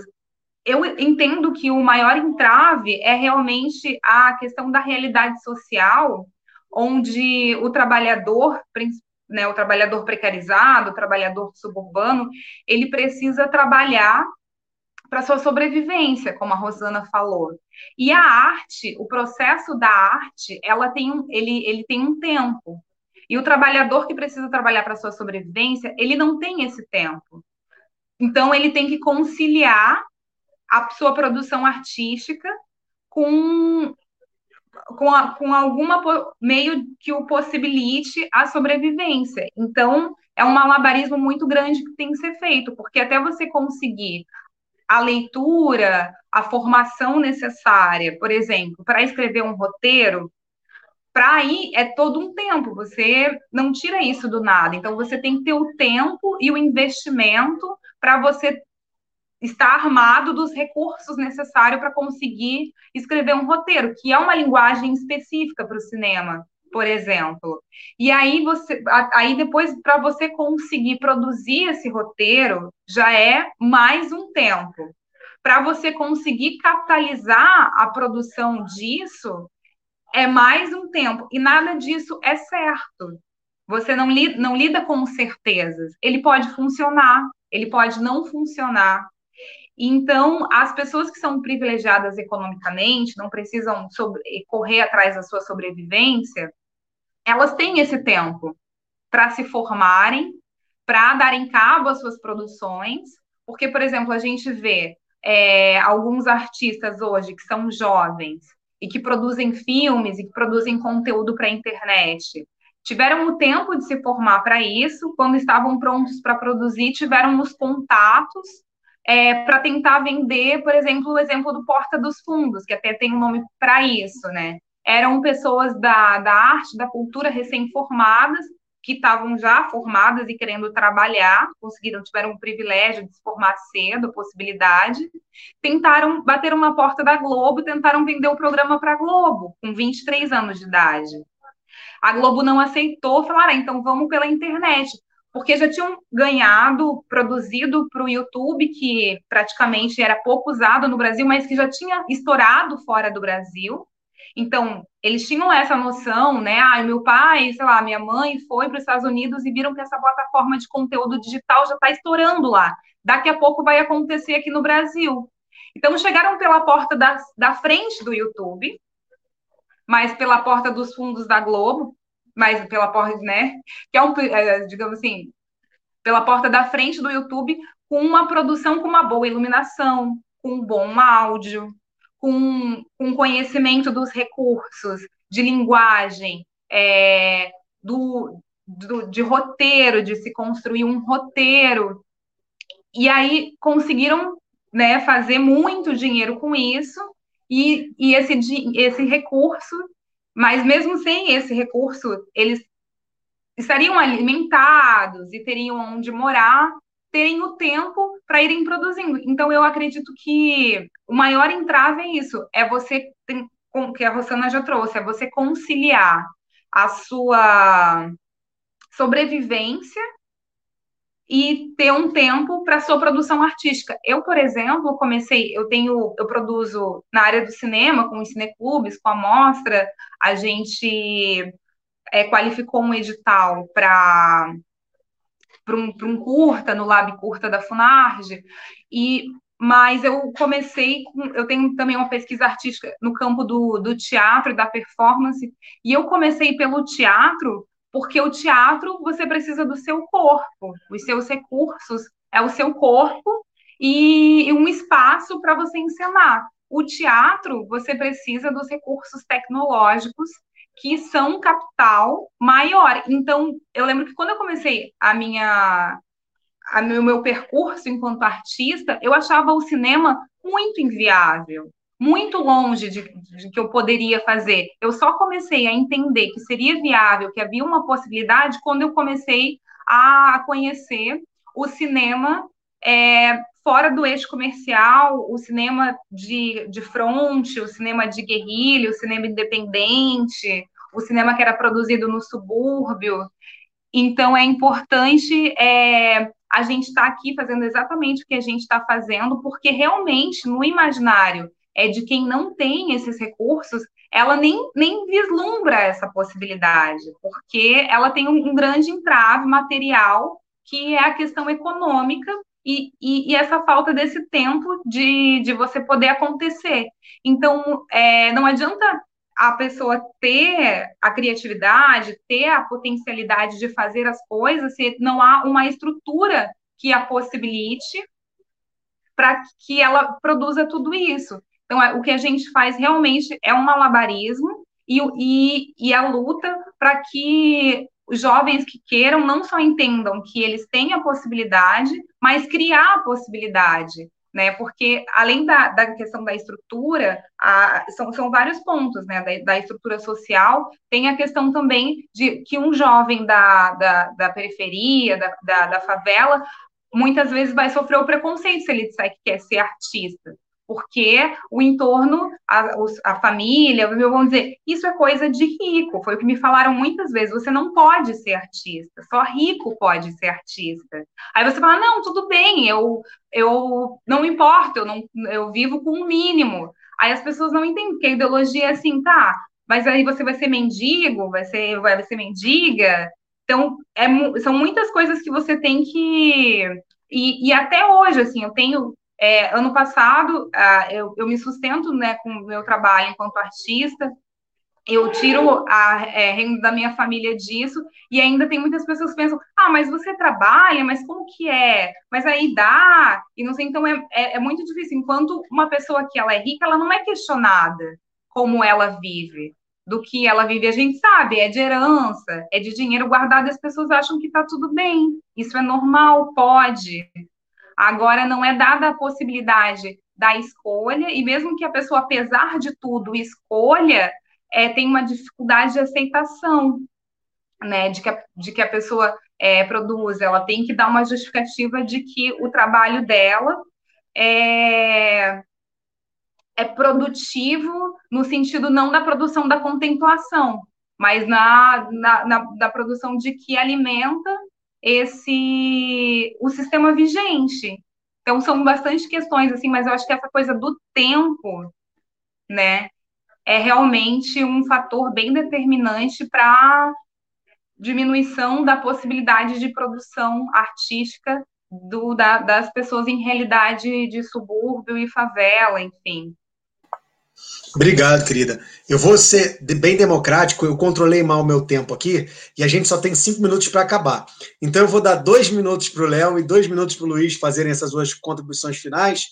Eu entendo que o maior entrave é realmente a questão da realidade social, onde o trabalhador, né, o trabalhador precarizado, o trabalhador suburbano, ele precisa trabalhar para sua sobrevivência, como a Rosana falou. E a arte, o processo da arte, ela tem um, ele, ele tem um tempo. E o trabalhador que precisa trabalhar para sua sobrevivência, ele não tem esse tempo. Então ele tem que conciliar a sua produção artística com com, a, com alguma meio que o possibilite a sobrevivência. Então, é um malabarismo muito grande que tem que ser feito, porque até você conseguir a leitura, a formação necessária, por exemplo, para escrever um roteiro, para aí é todo um tempo, você não tira isso do nada. Então, você tem que ter o tempo e o investimento para você estar armado dos recursos necessários para conseguir escrever um roteiro, que é uma linguagem específica para o cinema, por exemplo. E aí você, aí depois para você conseguir produzir esse roteiro já é mais um tempo. Para você conseguir capitalizar a produção disso é mais um tempo e nada disso é certo. Você não, li, não lida com certezas. Ele pode funcionar, ele pode não funcionar. Então, as pessoas que são privilegiadas economicamente, não precisam sobre, correr atrás da sua sobrevivência, elas têm esse tempo para se formarem, para darem cabo às suas produções, porque, por exemplo, a gente vê é, alguns artistas hoje que são jovens e que produzem filmes e que produzem conteúdo para a internet. Tiveram o tempo de se formar para isso, quando estavam prontos para produzir, tiveram os contatos é, para tentar vender, por exemplo, o exemplo do Porta dos Fundos, que até tem um nome para isso, né? Eram pessoas da, da arte, da cultura recém-formadas, que estavam já formadas e querendo trabalhar, conseguiram, tiveram o privilégio de se formar cedo, possibilidade, tentaram bater uma porta da Globo, tentaram vender o programa para a Globo, com 23 anos de idade. A Globo não aceitou, falaram, ah, então vamos pela internet porque já tinham ganhado, produzido para o YouTube, que praticamente era pouco usado no Brasil, mas que já tinha estourado fora do Brasil. Então, eles tinham essa noção, né? Ah, meu pai, sei lá, minha mãe foi para os Estados Unidos e viram que essa plataforma de conteúdo digital já está estourando lá. Daqui a pouco vai acontecer aqui no Brasil. Então, chegaram pela porta da, da frente do YouTube, mas pela porta dos fundos da Globo, mas pela porta, né? Que é um, é, digamos assim, pela porta da frente do YouTube, com uma produção com uma boa iluminação, com um bom áudio, com, com conhecimento dos recursos de linguagem, é, do, do, de roteiro, de se construir um roteiro. E aí conseguiram né, fazer muito dinheiro com isso, e, e esse, esse recurso mas mesmo sem esse recurso, eles estariam alimentados e teriam onde morar, terem o tempo para irem produzindo. Então, eu acredito que o maior entrave é isso, é você, que a Rosana já trouxe, é você conciliar a sua sobrevivência e ter um tempo para sua produção artística. Eu, por exemplo, comecei, eu tenho, eu produzo na área do cinema, com os cineclubes, com a mostra, a gente é, qualificou um edital para para um, um curta no Lab Curta da Funarge, e mas eu comecei com, eu tenho também uma pesquisa artística no campo do, do teatro e da performance, e eu comecei pelo teatro Porque o teatro, você precisa do seu corpo, os seus recursos é o seu corpo e, um espaço para você encenar. O teatro, você precisa dos recursos tecnológicos que são capital maior. Então, eu lembro que quando eu comecei a minha o meu, meu percurso enquanto artista, eu achava o cinema muito inviável, muito longe de, de, que eu poderia fazer. Eu só comecei a entender que seria viável, que havia uma possibilidade, quando eu comecei a conhecer o cinema é, fora do eixo comercial, o cinema de, de fronte, o cinema de guerrilha, o cinema independente, o cinema que era produzido no subúrbio. Então, é importante é, a gente estar tá aqui fazendo exatamente o que a gente está fazendo, porque realmente, no imaginário é de quem não tem esses recursos, ela nem, nem vislumbra essa possibilidade, porque ela tem um, grande entrave material, que é a questão econômica, e, e, e, essa falta desse tempo de, de você poder acontecer. Então, é, não adianta a pessoa ter a criatividade, ter a potencialidade de fazer as coisas, se não há uma estrutura que a possibilite para que ela produza tudo isso. Então, é, o que a gente faz realmente é um malabarismo e, e, e a luta para que os jovens que queiram não só entendam que eles têm a possibilidade, mas criar a possibilidade, né? Porque além da, da questão da estrutura, a, são, são vários pontos, né? Da, da, estrutura social, tem a questão também de que um jovem da, da, da periferia, da, da, da favela, muitas vezes vai sofrer o preconceito se ele disser que quer ser artista porque o entorno, a, a família, vão dizer, isso é coisa de rico, foi o que me falaram muitas vezes, você não pode ser artista, só rico pode ser artista. Aí você fala, não, tudo bem, eu, eu não importa, eu, não, eu vivo com o um mínimo. Aí as pessoas não entendem, porque a ideologia é assim, tá, mas aí você vai ser mendigo, vai ser, vai ser mendiga, então, é, são muitas coisas que você tem que. E, e até hoje, assim, eu tenho é, ano passado, ah, eu, eu, me sustento né, com o meu trabalho enquanto artista, eu tiro a é, renda da minha família disso, e ainda tem muitas pessoas que pensam, ah, mas você trabalha, mas como que é? Mas aí dá, e não sei, então é, é, é muito difícil. Enquanto uma pessoa que ela é rica, ela não é questionada como ela vive, do que ela vive, a gente sabe, é de herança, é de dinheiro guardado, as pessoas acham que está tudo bem, isso é normal, pode, Agora, não é dada a possibilidade da escolha, e mesmo que a pessoa, apesar de tudo, escolha, é, tem uma dificuldade de aceitação, né, de que a, de que a pessoa é, produz, ela tem que dar uma justificativa de que o trabalho dela é, é produtivo no sentido não da produção da contemplação, mas na, na, na da produção de que alimenta esse o sistema vigente. Então são bastante questões assim, mas eu acho que essa coisa do tempo, né, é realmente um fator bem determinante para diminuição da possibilidade de produção artística do, da, das pessoas em realidade de subúrbio e favela, enfim. Obrigado, querida. Eu vou ser bem democrático, eu controlei mal o meu tempo aqui e a gente só tem cinco minutos para acabar. Então eu vou dar dois minutos para o Léo e dois minutos para o Luiz fazerem essas duas contribuições finais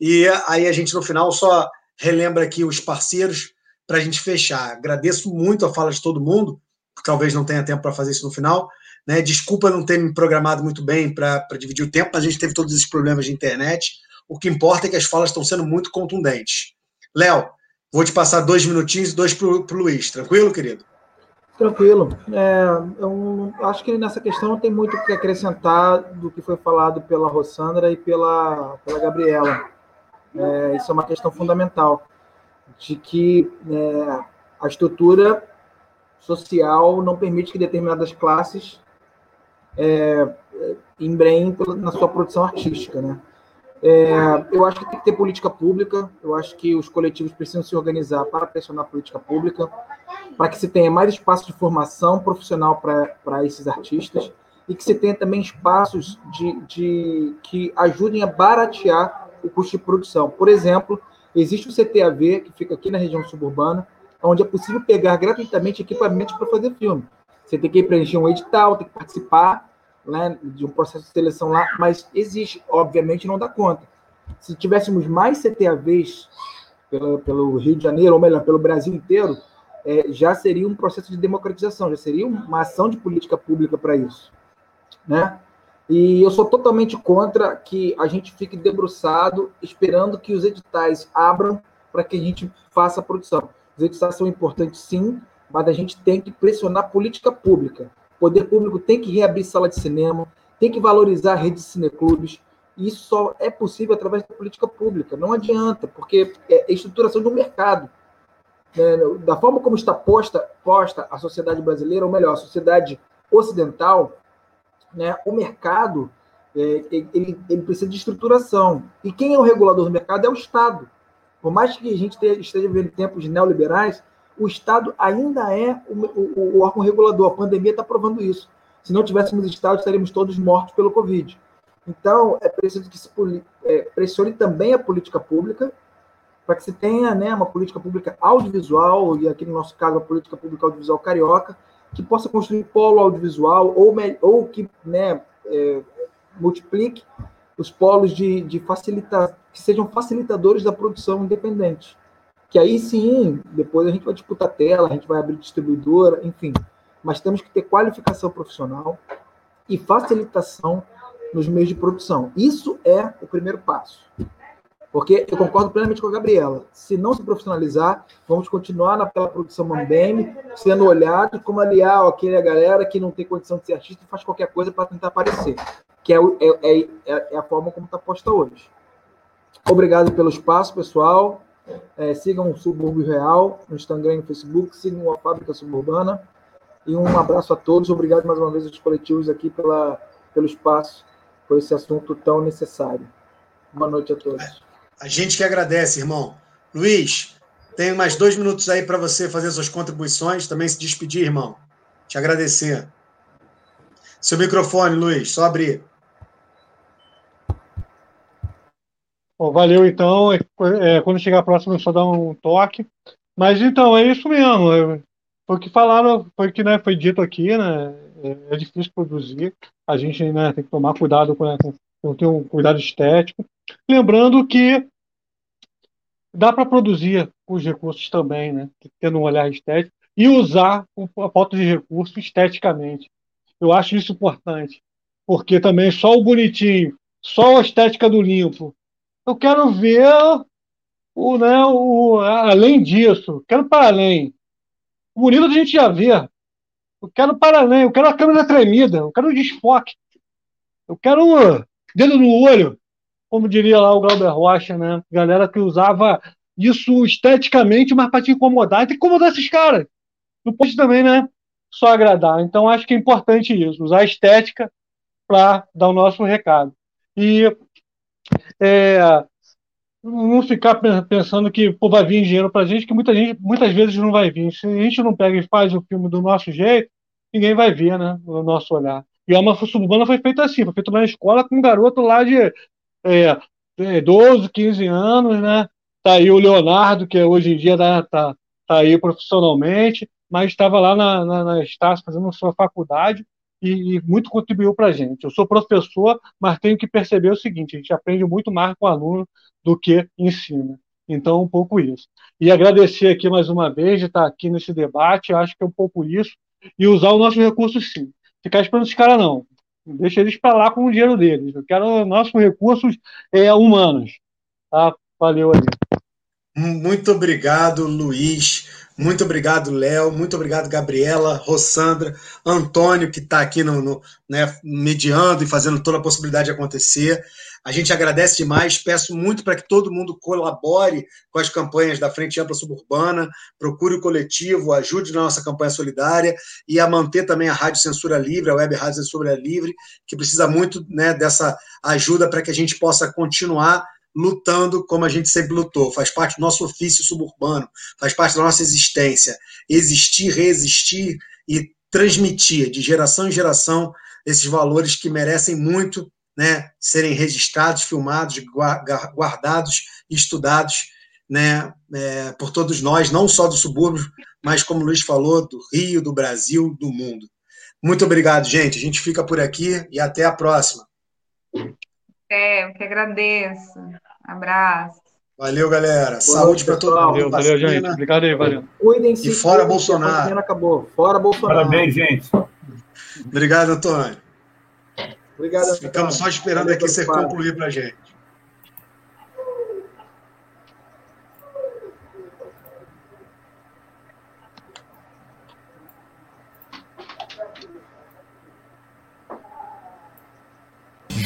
e aí a gente no final só relembra aqui os parceiros para a gente fechar. Agradeço muito a fala de todo mundo, talvez não tenha tempo para fazer isso no final. Né? Desculpa não ter me programado muito bem para dividir o tempo, mas a gente teve todos esses problemas de internet. O que importa é que as falas estão sendo muito contundentes. Léo, vou te passar dois minutinhos dois para o Luiz. Tranquilo, querido? Tranquilo. É, eu acho que nessa questão tem muito o que acrescentar do que foi falado pela Rossandra e pela, pela Gabriela. É, isso é uma questão fundamental, de que é, a estrutura social não permite que determinadas classes é, embrenhem na sua produção artística, né? É, eu acho que tem que ter política pública, eu acho que os coletivos precisam se organizar para pressionar a política pública, para que se tenha mais espaço de formação profissional para esses artistas e que se tenha também espaços de, de, que ajudem a baratear o custo de produção. Por exemplo, existe o CTAV, que fica aqui na região suburbana, onde é possível pegar gratuitamente equipamentos para fazer filme. Você tem que preencher um edital, tem que participar né, de um processo de seleção lá, mas existe, obviamente não dá conta. Se tivéssemos mais CTAVs pelo, pelo Rio de Janeiro, ou melhor, pelo Brasil inteiro, é, já seria um processo de democratização, já seria uma ação de política pública para isso. Né? E eu sou totalmente contra que a gente fique debruçado esperando que os editais abram para que a gente faça a produção. Os editais são importantes, sim, mas a gente tem que pressionar a política pública. Poder público tem que reabrir sala de cinema, tem que valorizar a rede de cineclubes. E isso só é possível através da política pública. Não adianta, porque é a estruturação do mercado. Né? Da forma como está posta, posta a sociedade brasileira, ou melhor, a sociedade ocidental, né, o mercado é, ele, ele precisa de estruturação. E quem é o regulador do mercado é o Estado. Por mais que a gente esteja vivendo tempos neoliberais, o Estado ainda é o, o, o órgão regulador. A pandemia está provando isso. Se não tivéssemos Estado, estaríamos todos mortos pelo Covid. Então, é preciso que se é, pressione também a política pública, para que se tenha né, uma política pública audiovisual, e aqui no nosso caso, a política pública audiovisual carioca, que possa construir polo audiovisual ou, ou que né, é, multiplique os polos de, de facilitar, que sejam facilitadores da produção independente. Que aí sim, depois a gente vai disputar tela, a gente vai abrir distribuidora, enfim. Mas temos que ter qualificação profissional e facilitação nos meios de produção. Isso é o primeiro passo. Porque eu concordo plenamente com a Gabriela. Se não se profissionalizar, vamos continuar naquela produção mambeme, sendo olhado como aliar aquele galera que não tem condição de ser artista e faz qualquer coisa para tentar aparecer. Que é, é, é, é, a forma como está posta hoje. Obrigado pelo espaço, pessoal. É, sigam o Subúrbio Real no Instagram e no Facebook. Sigam a Fábrica Suburbana. E um abraço a todos. Obrigado mais uma vez aos coletivos aqui pela, pelo espaço, por esse assunto tão necessário. Boa noite a todos. A gente que agradece, irmão. Luiz, tem mais dois minutos aí para você fazer suas contribuições, também se despedir, irmão. Te agradecer. Seu microfone, Luiz, só abrir. Bom, valeu, então. É, é, quando chegar próximo, eu só dar um toque. Mas então, é isso mesmo. É, foi o que falaram, foi o que né, foi dito aqui, né? É, é difícil produzir. A gente né, tem que tomar cuidado com, com ter um cuidado estético. Lembrando que dá para produzir os recursos também, né? Tendo um olhar estético e usar a falta de recursos esteticamente. Eu acho isso importante, porque também só o bonitinho, só a estética do limpo. Eu quero ver o, né, o, além disso, quero para além. O bonito a gente já vê. Eu quero para além, eu quero a câmera tremida, eu quero o desfoque. Eu quero dedo no olho, como diria lá o Glauber Rocha, né? Galera que usava isso esteticamente, mas para te incomodar, e tem que incomodar esses caras. Não pode também, né? Só agradar. Então, acho que é importante isso, usar a estética para dar o nosso recado. E é, não ficar pensando que pô, vai vir dinheiro para gente, que muita gente, muitas vezes não vai vir. Se a gente não pega e faz o filme do nosso jeito, ninguém vai ver, né? O nosso olhar. E a Alma Suburbana foi feita assim, foi feita na escola com um garoto lá de é, 12, é, 15 anos, né? Tá aí o Leonardo, que hoje em dia tá, tá, tá aí profissionalmente, mas estava lá na, na, na Estácio fazendo sua faculdade e, e muito contribuiu para a gente. Eu sou professor, mas tenho que perceber o seguinte: a gente aprende muito mais com o aluno do que ensina. Então, um pouco isso. E agradecer aqui mais uma vez de estar aqui nesse debate, acho que é um pouco isso, e usar os nossos recursos sim. Ficar esperando os caras, não. Deixa eles para lá com o dinheiro deles. Eu quero nossos recursos é, humanos. Tá? Valeu aí. Muito obrigado, Luiz. Muito obrigado, Léo. Muito obrigado, Gabriela, Rossandra, Antônio, que está aqui no, no né, mediando e fazendo toda a possibilidade de acontecer. A gente agradece demais, peço muito para que todo mundo colabore com as campanhas da Frente Ampla Suburbana, procure o coletivo, ajude na nossa campanha solidária e a manter também a Rádio Censura Livre, a Web Rádio Censura Livre, que precisa muito né, dessa ajuda para que a gente possa continuar lutando como a gente sempre lutou. Faz parte do nosso ofício suburbano, faz parte da nossa existência. Existir, resistir e transmitir de geração em geração esses valores que merecem muito né, serem registrados, filmados, guardados e estudados né, é, por todos nós, não só do subúrbio, mas, como o Luiz falou, do Rio, do Brasil, do mundo. Muito obrigado, gente. A gente fica por aqui e até a próxima. É, eu que agradeço. Abraço. Valeu, galera. Saúde para todo mundo. Valeu, valeu, gente. Obrigado aí, valeu. Cuidem-se. E fora Bolsonaro. Acabou. Fora Bolsonaro. Parabéns, gente. Obrigado, Antônio. Obrigado. Antônio. Ficamos só esperando Valeu aqui você concluir para gente.